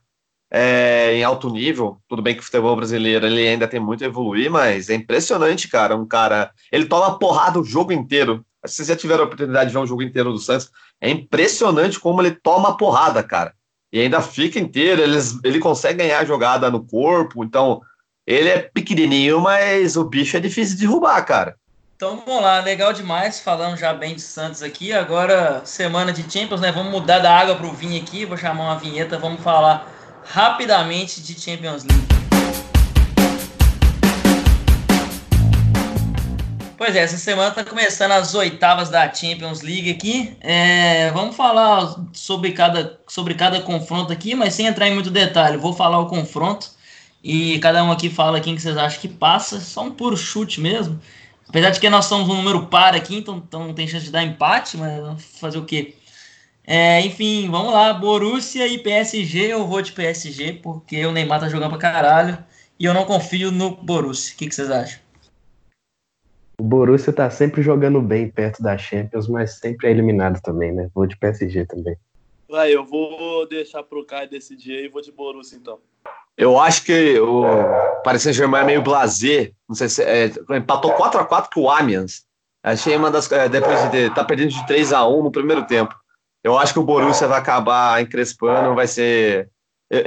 é, em alto nível. Tudo bem que o futebol brasileiro ele ainda tem muito a evoluir, mas é impressionante, cara. Um cara. Ele toma porrada o jogo inteiro. Se vocês já tiveram a oportunidade de ver um jogo inteiro do Santos, é impressionante como ele toma porrada, cara. E ainda fica inteiro, ele, ele consegue ganhar jogada no corpo. Então, Ele é pequenininho, mas o bicho é difícil de derrubar, cara. Então vamos lá, legal demais, falando já bem de Santos aqui. Agora, semana de Champions, né? Vamos mudar da água pro vinho aqui. Vou chamar uma vinheta, vamos falar rapidamente de Champions League. Pois é, essa semana está começando as oitavas da Champions League aqui. É, vamos falar sobre cada, sobre cada confronto aqui, mas sem entrar em muito detalhe. Vou falar o confronto e cada um aqui fala quem que vocês acham que passa. Só um puro chute mesmo. Apesar de que nós somos um número par aqui, então, então não tem chance de dar empate, mas fazer o quê? É, enfim, vamos lá. Borussia e PSG, eu vou de PSG, porque o Neymar tá jogando pra caralho. E eu não confio no Borussia. O que, que vocês acham? O Borussia tá sempre jogando bem perto da Champions, mas sempre é eliminado também, né? Vou de PSG também. Vai, eu vou deixar pro Caio decidir aí e vou de Borussia então. Eu acho que o Paris Saint-Germain é meio blazer. Não sei se é, empatou 4 a 4 com o Amiens. Achei uma das é, depois de estar tá perdendo de 3 a 1 no primeiro tempo. Eu acho que o Borussia vai acabar encrespando, vai ser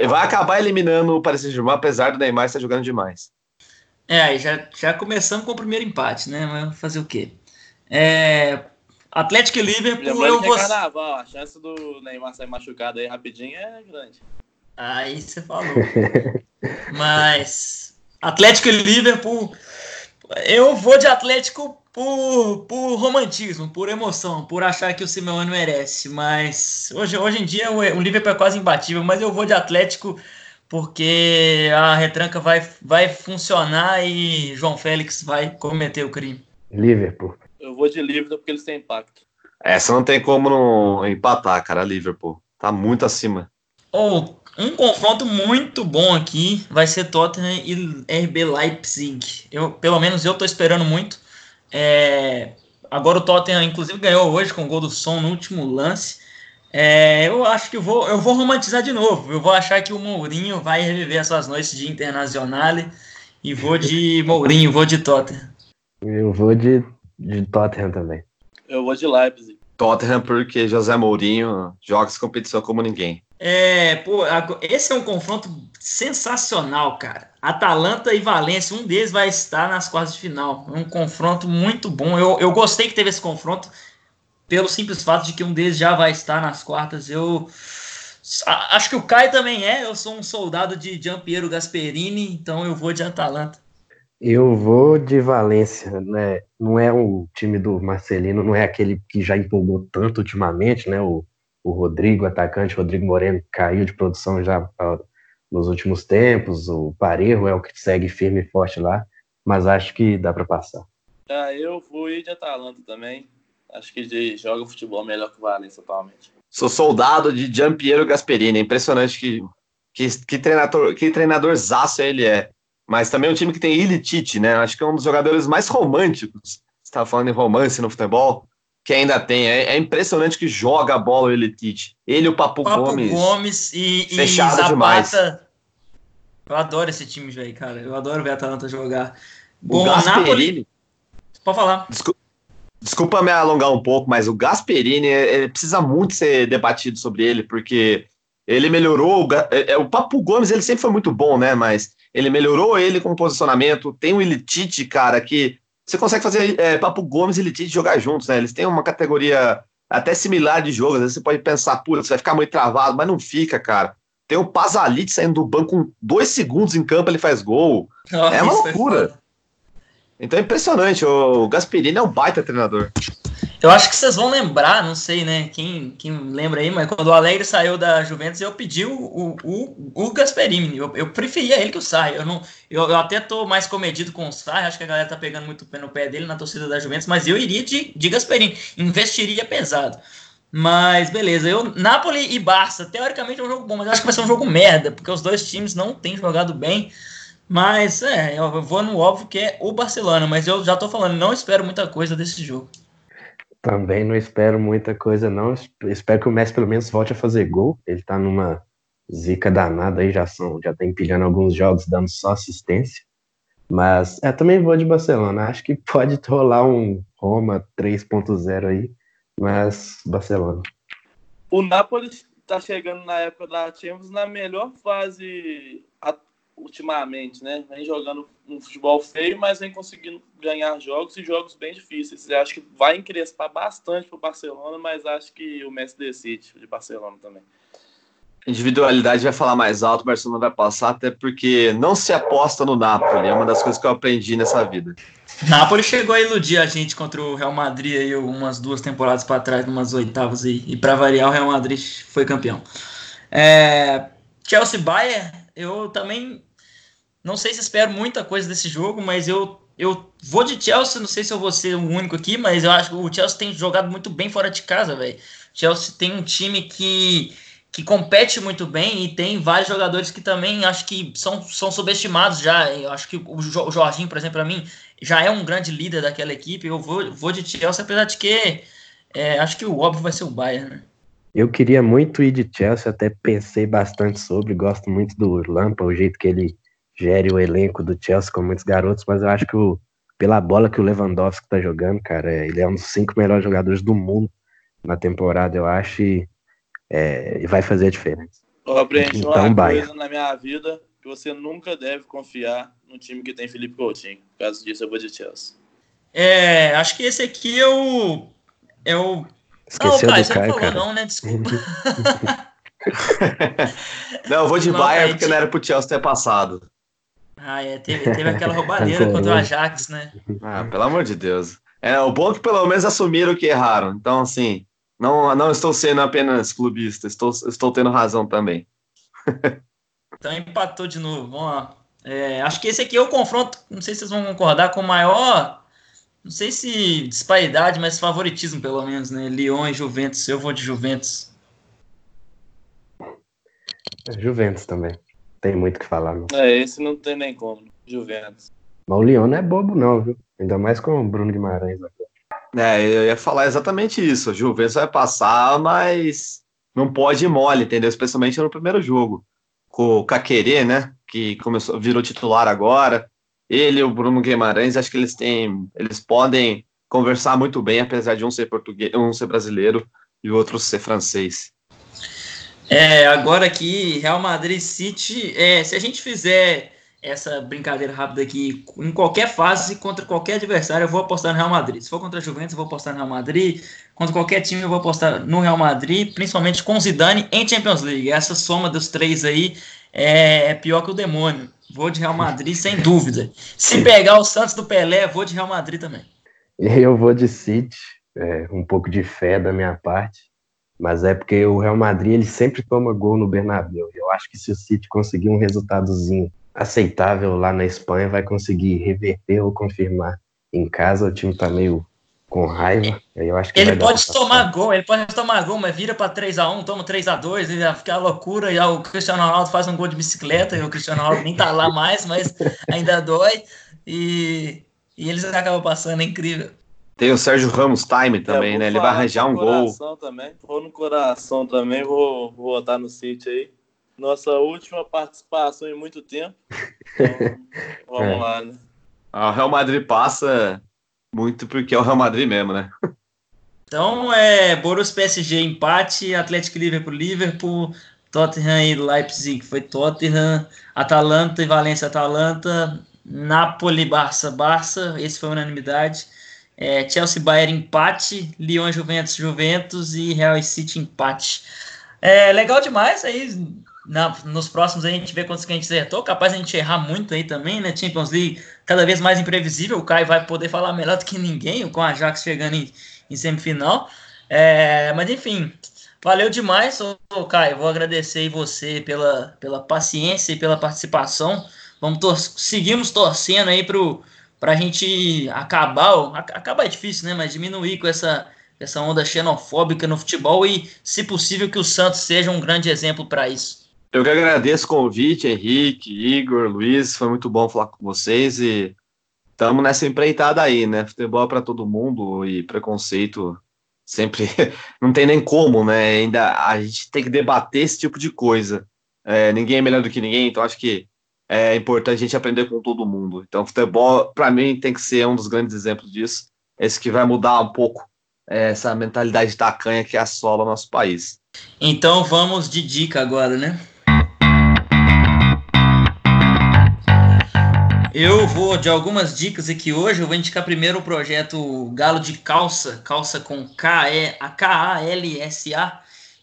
vai acabar eliminando o Paris Saint-Germain apesar do Neymar estar jogando demais. É, aí já, já começamos com o primeiro empate, né? Mas fazer o quê? É, Atlético e Liverpool, Lembrando eu que vou. é carnaval, a chance do Neymar sair machucado aí rapidinho é grande. Aí você falou. Mas Atlético e Liverpool, eu vou de Atlético por, por romantismo, por emoção, por achar que o Simeone merece. Mas hoje, hoje em dia o, Liverpool é quase imbatível, mas eu vou de Atlético porque a retranca vai, vai funcionar e João Félix vai cometer o crime. Liverpool. Eu vou de Liverpool porque eles têm impacto. Essa não tem como não empatar, cara. Liverpool tá muito acima. Ou um confronto muito bom aqui vai ser Tottenham e RB Leipzig. Eu, pelo menos eu tô esperando muito. É, agora o Tottenham, inclusive, ganhou hoje com o gol do som no último lance. É, eu acho que eu vou, eu vou romantizar de novo. Eu vou achar que o Mourinho vai reviver essas noites de Internazionale e vou de Mourinho, vou de Tottenham. Eu vou de, de Tottenham também. Eu vou de Leipzig. Tottenham porque José Mourinho joga essa competição como ninguém. É, pô, esse é um confronto sensacional, cara. Atalanta e Valência, um deles vai estar nas quartas de final. Um confronto muito bom. Eu, eu gostei que teve esse confronto pelo simples fato de que um deles já vai estar nas quartas. Eu acho que o Caio também é. Eu sou um soldado de Giampiero Gasperini, então eu vou de Atalanta. Eu vou de Valência, né? Não é um time do Marcelino, não é aquele que já empolgou tanto ultimamente, né? O, o Rodrigo, atacante Rodrigo Moreno, caiu de produção já nos últimos tempos. O Parejo é o que segue firme e forte lá, mas acho que dá para passar. Ah, eu fui de Atalanta também. Acho que joga futebol melhor que o Valência atualmente. Sou soldado de Giampiero Gasperini. É impressionante que, que, que treinador que treinador zaço ele é. Mas também é um time que tem Ilitite, né? Acho que é um dos jogadores mais românticos. Você estava falando em romance no futebol, que ainda tem. É, é impressionante que joga a bola o Ilitite. Ele e o Papo, Papo Gomes. Gomes e, fechado e Zapata. demais. Eu adoro esse time, velho, cara. Eu adoro ver a Atalanta jogar. O Bom, Gasperini. Napoli. Pode falar. Desculpa, desculpa me alongar um pouco, mas o Gasperini ele precisa muito ser debatido sobre ele, porque ele melhorou. O, é, é, o Papo Gomes ele sempre foi muito bom, né? Mas ele melhorou ele com posicionamento. Tem o Ilitite, cara, que você consegue fazer é, Papo Gomes e Ilitite jogar juntos, né? Eles têm uma categoria até similar de jogo. Às vezes você pode pensar, putz, vai ficar muito travado, mas não fica, cara. Tem o Pazalit saindo do banco com dois segundos em campo, ele faz gol. Nossa, É uma foi loucura. foda. Então é impressionante. O Gasperini é um baita treinador. Eu acho que vocês vão lembrar, não sei, né? Quem, quem lembra aí, mas quando o Alegre saiu da Juventus, eu pedi o, o, o, o Gasperini. Eu, eu preferia ele que o Sarri. Eu, não, eu, eu até tô mais comedido com o Sarri, acho que a galera tá pegando muito pé no pé dele na torcida da Juventus, mas eu iria de, de Gasperini. Investiria pesado. Mas beleza, eu Napoli e Barça, teoricamente é um jogo bom, mas acho que vai ser um jogo merda, porque os dois times não têm jogado bem. Mas é, eu vou no óbvio que é o Barcelona, mas eu já tô falando, não espero muita coisa desse jogo. Também não espero muita coisa, não. Espero que o Messi pelo menos volte a fazer gol. Ele tá numa zica danada aí, já, são, já tá empilhando alguns jogos, dando só assistência. Mas é, também vou de Barcelona. Acho que pode rolar um Roma 3.0 aí, mas Barcelona. O Napoli está chegando na época da Champions na melhor fase ultimamente, né? Vem jogando um futebol feio, mas vem conseguindo ganhar jogos e jogos bem difíceis. Eu acho que vai encrespar bastante para o Barcelona, mas acho que o Messi decide de Barcelona também. Individualidade vai falar mais alto, o Barcelona vai passar, até porque não se aposta no Napoli, é uma das coisas que eu aprendi nessa vida. Napoli chegou a iludir a gente contra o Real Madrid aí umas duas temporadas para trás, umas oitavas aí, e para variar o Real Madrid foi campeão. É, Chelsea Bayern, eu também não sei se espero muita coisa desse jogo, mas eu, eu vou de Chelsea, não sei se eu vou ser o único aqui, mas eu acho que o Chelsea tem jogado muito bem fora de casa, velho. Chelsea tem um time que que compete muito bem e tem vários jogadores que também acho que são, são subestimados já. Eu acho que o Jorginho, por exemplo, para mim, já é um grande líder daquela equipe. Eu vou, vou de Chelsea, apesar de que é, acho que o óbvio vai ser o Bayern, né? Eu queria muito ir de Chelsea, até pensei bastante sobre, gosto muito do Lampa, o jeito que ele gere o elenco do Chelsea com muitos garotos, mas eu acho que o, pela bola que o Lewandowski tá jogando, cara, ele é um dos cinco melhores jogadores do mundo na temporada, eu acho, e é, vai fazer a diferença. Eu aprendi então, uma Bayern. coisa na minha vida que você nunca deve confiar no time que tem Felipe Coutinho. Por causa disso, eu vou de Chelsea. É, acho que esse aqui é o. É o. Esqueceu não, do Caio, cara. Não, né? Desculpa. não, eu vou de não, Bayern porque não era pro Chelsea ter passado. Ah, é. Teve, teve aquela roubalheira contra o Ajax, né? Ah, pelo amor de Deus. É, o bom é que pelo menos assumiram que erraram. Então, assim, não, não estou sendo apenas clubista, estou, estou tendo razão também. então empatou de novo. Vamos lá. É, acho que esse aqui é o confronto, não sei se vocês vão concordar, com o maior, não sei se disparidade, mas favoritismo pelo menos, né? Lyon e Juventus. Eu vou de Juventus. Juventus também. Tem muito o que falar. Não. É, esse não tem nem como. Juventus. Mas o Lyon não é bobo, não, viu? Ainda mais com o Bruno Guimarães aqui. É, eu ia falar exatamente isso. A Juventus vai passar, mas não pode ir mole, entendeu? Especialmente no primeiro jogo. Com o Caquerê, né? Que começou, virou titular agora. Ele e o Bruno Guimarães, acho que eles têm. Eles podem conversar muito bem, apesar de um ser português, um ser brasileiro e o outro ser francês. É, agora aqui, Real Madrid City, é, se a gente fizer essa brincadeira rápida aqui, em qualquer fase, contra qualquer adversário, eu vou apostar no Real Madrid. Se for contra a Juventus, eu vou apostar no Real Madrid. Contra qualquer time, eu vou apostar no Real Madrid, principalmente com Zidane em Champions League. Essa soma dos três aí é, é pior que o demônio. Vou de Real Madrid, sem dúvida. Se pegar o Santos do Pelé, vou de Real Madrid também. Eu vou de City, é, um pouco de fé da minha parte, mas é porque o Real Madrid ele sempre toma gol no Bernabéu. Eu acho que se o City conseguir um resultadozinho aceitável lá na Espanha, vai conseguir reverter ou confirmar. Em casa o time tá meio com raiva. Eu acho que ele pode tomar gol, ele pode tomar gol, mas vira para 3 a 1 toma 3 a 2 e fica a loucura, e o Cristiano Ronaldo faz um gol de bicicleta, e o Cristiano Ronaldo nem tá lá mais, mas ainda dói, e, e eles acabam passando, é incrível. Tem o Sérgio Ramos Time também, é, né? Ele vai arranjar um gol. Também. Vou no coração também, vou, vou botar no City aí nossa última participação em muito tempo. Então, vamos é. lá, né? Ah, o Real Madrid passa muito porque é o Real Madrid mesmo, né? Então é Borussia PSG empate, Atlético Liverpool Liverpool, Tottenham e Leipzig foi Tottenham, Atalanta e Valência Atalanta, Napoli Barça Barça, esse foi unanimidade. É, Chelsea Bayern empate, Lyon Juventus Juventus e Real City empate. É legal demais aí na, nos próximos a gente vê quantos que a gente acertou. Capaz a gente errar muito aí também, né? Champions League cada vez mais imprevisível. O Caio vai poder falar melhor do que ninguém, com a Ajax chegando em, em semifinal. É, mas enfim, valeu demais, ô, Caio. Vou agradecer você pela, pela paciência e pela participação. Vamos tor seguimos torcendo aí para a gente acabar. Acabar é difícil, né? Mas diminuir com essa essa onda xenofóbica no futebol e, se possível, que o Santos seja um grande exemplo para isso. Eu que agradeço o convite, Henrique, Igor, Luiz, foi muito bom falar com vocês e estamos nessa empreitada aí, né? Futebol é para todo mundo e preconceito sempre não tem nem como, né? Ainda a gente tem que debater esse tipo de coisa. É, ninguém é melhor do que ninguém, então acho que é importante a gente aprender com todo mundo. Então, futebol, para mim, tem que ser um dos grandes exemplos disso. Esse que vai mudar um pouco é, essa mentalidade tacanha que assola nosso país. Então, vamos de dica agora, né? Eu vou de algumas dicas aqui hoje. Eu vou indicar primeiro o projeto Galo de Calça, calça com K-A-L-S-A,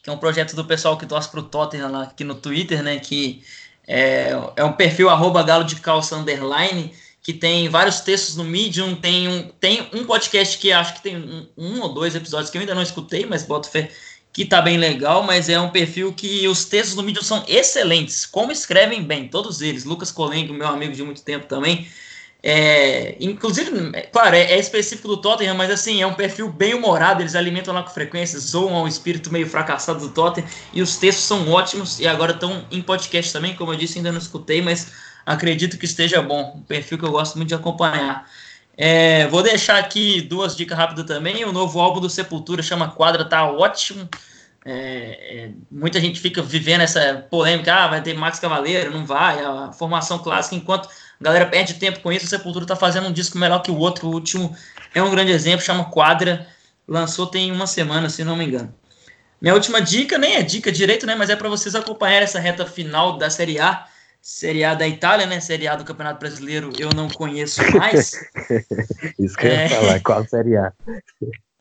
que é um projeto do pessoal que torce para o Tottenham lá aqui no Twitter, né? Que é, é um perfil arroba galo de calça underline, que tem vários textos no Medium, tem um, tem um podcast que acho que tem um, um ou dois episódios que eu ainda não escutei, mas boto fé que tá bem legal, mas é um perfil que os textos do Medium são excelentes, como escrevem bem, todos eles. Lucas Colengo, meu amigo de muito tempo também. É, inclusive, claro, é, é, específico do Tottenham, mas assim, é um perfil bem humorado, eles alimentam lá com frequência, zoam ao espírito meio fracassado do Tottenham, e os textos são ótimos, e agora estão em podcast também, como eu disse, ainda não escutei, mas acredito que esteja bom. Um perfil que eu gosto muito de acompanhar. É, vou deixar aqui duas dicas rápidas também. O novo álbum do Sepultura chama Quadra, tá ótimo. É, é, muita gente fica vivendo essa polêmica, ah, vai ter Max Cavaleiro, não vai, a formação clássica, enquanto a galera perde tempo com isso, o Sepultura tá fazendo um disco melhor que o outro, o último é um grande exemplo, chama Quadra, lançou tem uma semana, se não me engano. Minha última dica, nem é dica direito, né, mas é para vocês acompanharem essa reta final da Série A, Série A da Itália, né? Série A do Campeonato Brasileiro eu não conheço mais. Isso que eu ia é... falar, qual Série A?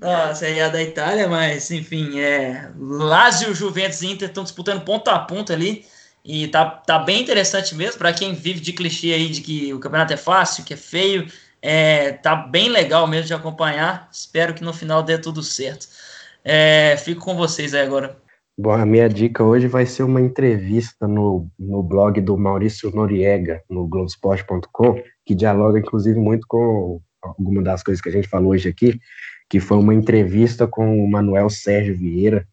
a Série A da Itália, mas enfim, é. Lazio, Juventus e Inter estão disputando ponto a ponto ali. E tá, tá bem interessante mesmo, para quem vive de clichê aí de que o campeonato é fácil, que é feio. É, tá bem legal mesmo de acompanhar. Espero que no final dê tudo certo. É, fico com vocês aí agora. Bom, a minha dica hoje vai ser uma entrevista no, no blog do Maurício Noriega, no Globoesporte.com, que dialoga, inclusive, muito com alguma das coisas que a gente falou hoje aqui, que foi uma entrevista com o Manuel Sérgio Vieira,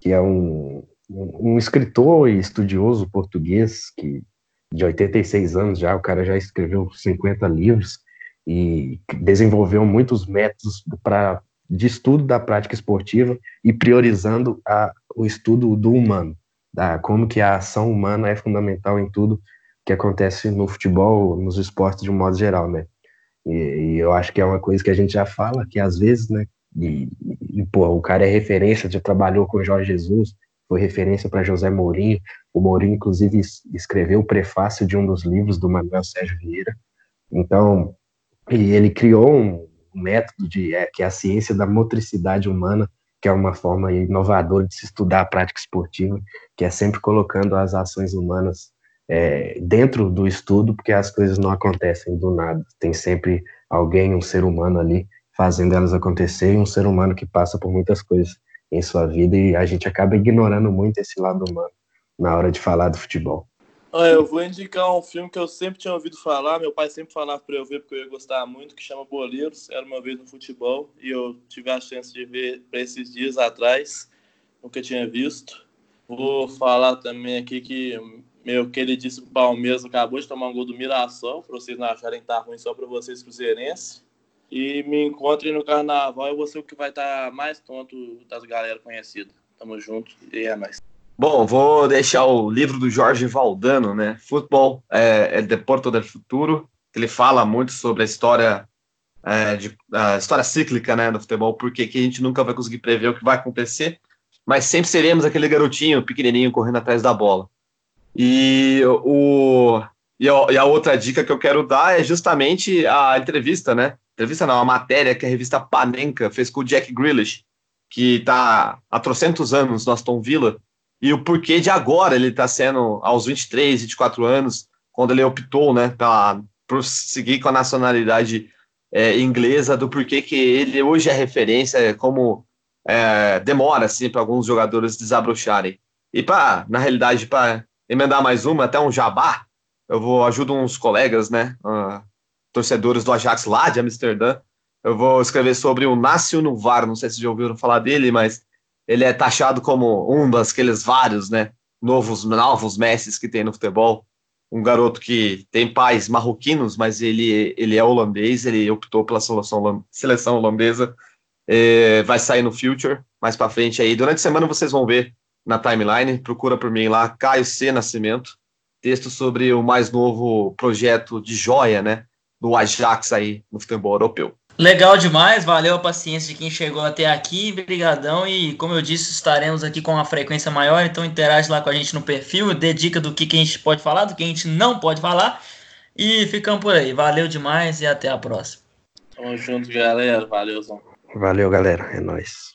que é um, um, escritor e estudioso português, que de 86 anos já, o cara já escreveu 50 livros e desenvolveu muitos métodos para de estudo da prática esportiva e priorizando a, o estudo do humano, da como que a ação humana é fundamental em tudo que acontece no futebol, nos esportes de um modo geral, né? E, e eu acho que é uma coisa que a gente já fala, que às vezes, né? E, e pô, o cara é referência, já trabalhou com Jorge Jesus, foi referência para José Mourinho. O Mourinho, inclusive, escreveu o prefácio de um dos livros do Manuel Sérgio Vieira. Então, ele criou um, método de é, que é a ciência da motricidade humana, que é uma forma inovadora de se estudar a prática esportiva, que é sempre colocando as ações humanas é, dentro do estudo, porque as coisas não acontecem do nada. Tem sempre alguém, um ser humano ali, fazendo elas acontecer, e um ser humano que passa por muitas coisas em sua vida, e a gente acaba ignorando muito esse lado humano na hora de falar do futebol. Ah, eu vou indicar um filme que eu sempre tinha ouvido falar, meu pai sempre falava para eu ver porque eu ia gostar muito, que chama Boleiros, era uma vez no futebol, e eu tive a chance de ver para esses dias atrás, nunca tinha visto. Vou falar também aqui que meu queridíssimo Palmeiras acabou de tomar um gol do Mirassol, para vocês não acharem que tá ruim só para vocês cruzeirenses. E me encontrem no carnaval, eu vou ser o que vai estar tá mais tonto das galera conhecida. Tamo junto e é mais. Bom, vou deixar o livro do Jorge Valdano, né? Futebol é, é Deporto del Futuro. Ele fala muito sobre a história, é, de, a história cíclica, né, do futebol, porque que a gente nunca vai conseguir prever o que vai acontecer, mas sempre seremos aquele garotinho pequenininho correndo atrás da bola. E o e a, e a outra dica que eu quero dar é justamente a entrevista, né? Entrevista não, a matéria que a revista Panenka fez com o Jack Grealish, que está há trocentos anos no Aston Villa, e o porquê de agora ele está sendo aos 23, 24 anos, quando ele optou, né, pra, por seguir com a nacionalidade é, inglesa, do porquê que ele hoje é referência, como é, demora assim para alguns jogadores desabrocharem. E para, na realidade, para emendar mais uma, até um jabá, eu vou ajudo uns colegas, né, uh, torcedores do Ajax lá de Amsterdã. Eu vou escrever sobre o Nácio Nuvar, não sei se já ouviram falar dele, mas ele é taxado como um daqueles vários, né, novos, novos mestres que tem no futebol. Um garoto que tem pais marroquinos, mas ele, ele é holandês, ele optou pela seleção, seleção holandesa, é, vai sair no Future, mais para frente aí. Durante a semana vocês vão ver na timeline, procura por mim lá, Caio C. Nascimento, texto sobre o mais novo projeto de joia, né, do Ajax aí no futebol europeu. Legal demais, valeu a paciência de quem chegou até aqui, brigadão e como eu disse, estaremos aqui com uma frequência maior, então interage lá com a gente no perfil, dê dica do que, que a gente pode falar, do que a gente não pode falar. E ficamos por aí. Valeu demais e até a próxima. Tamo junto, galera. Valeu, Zão. Valeu, galera. É nóis.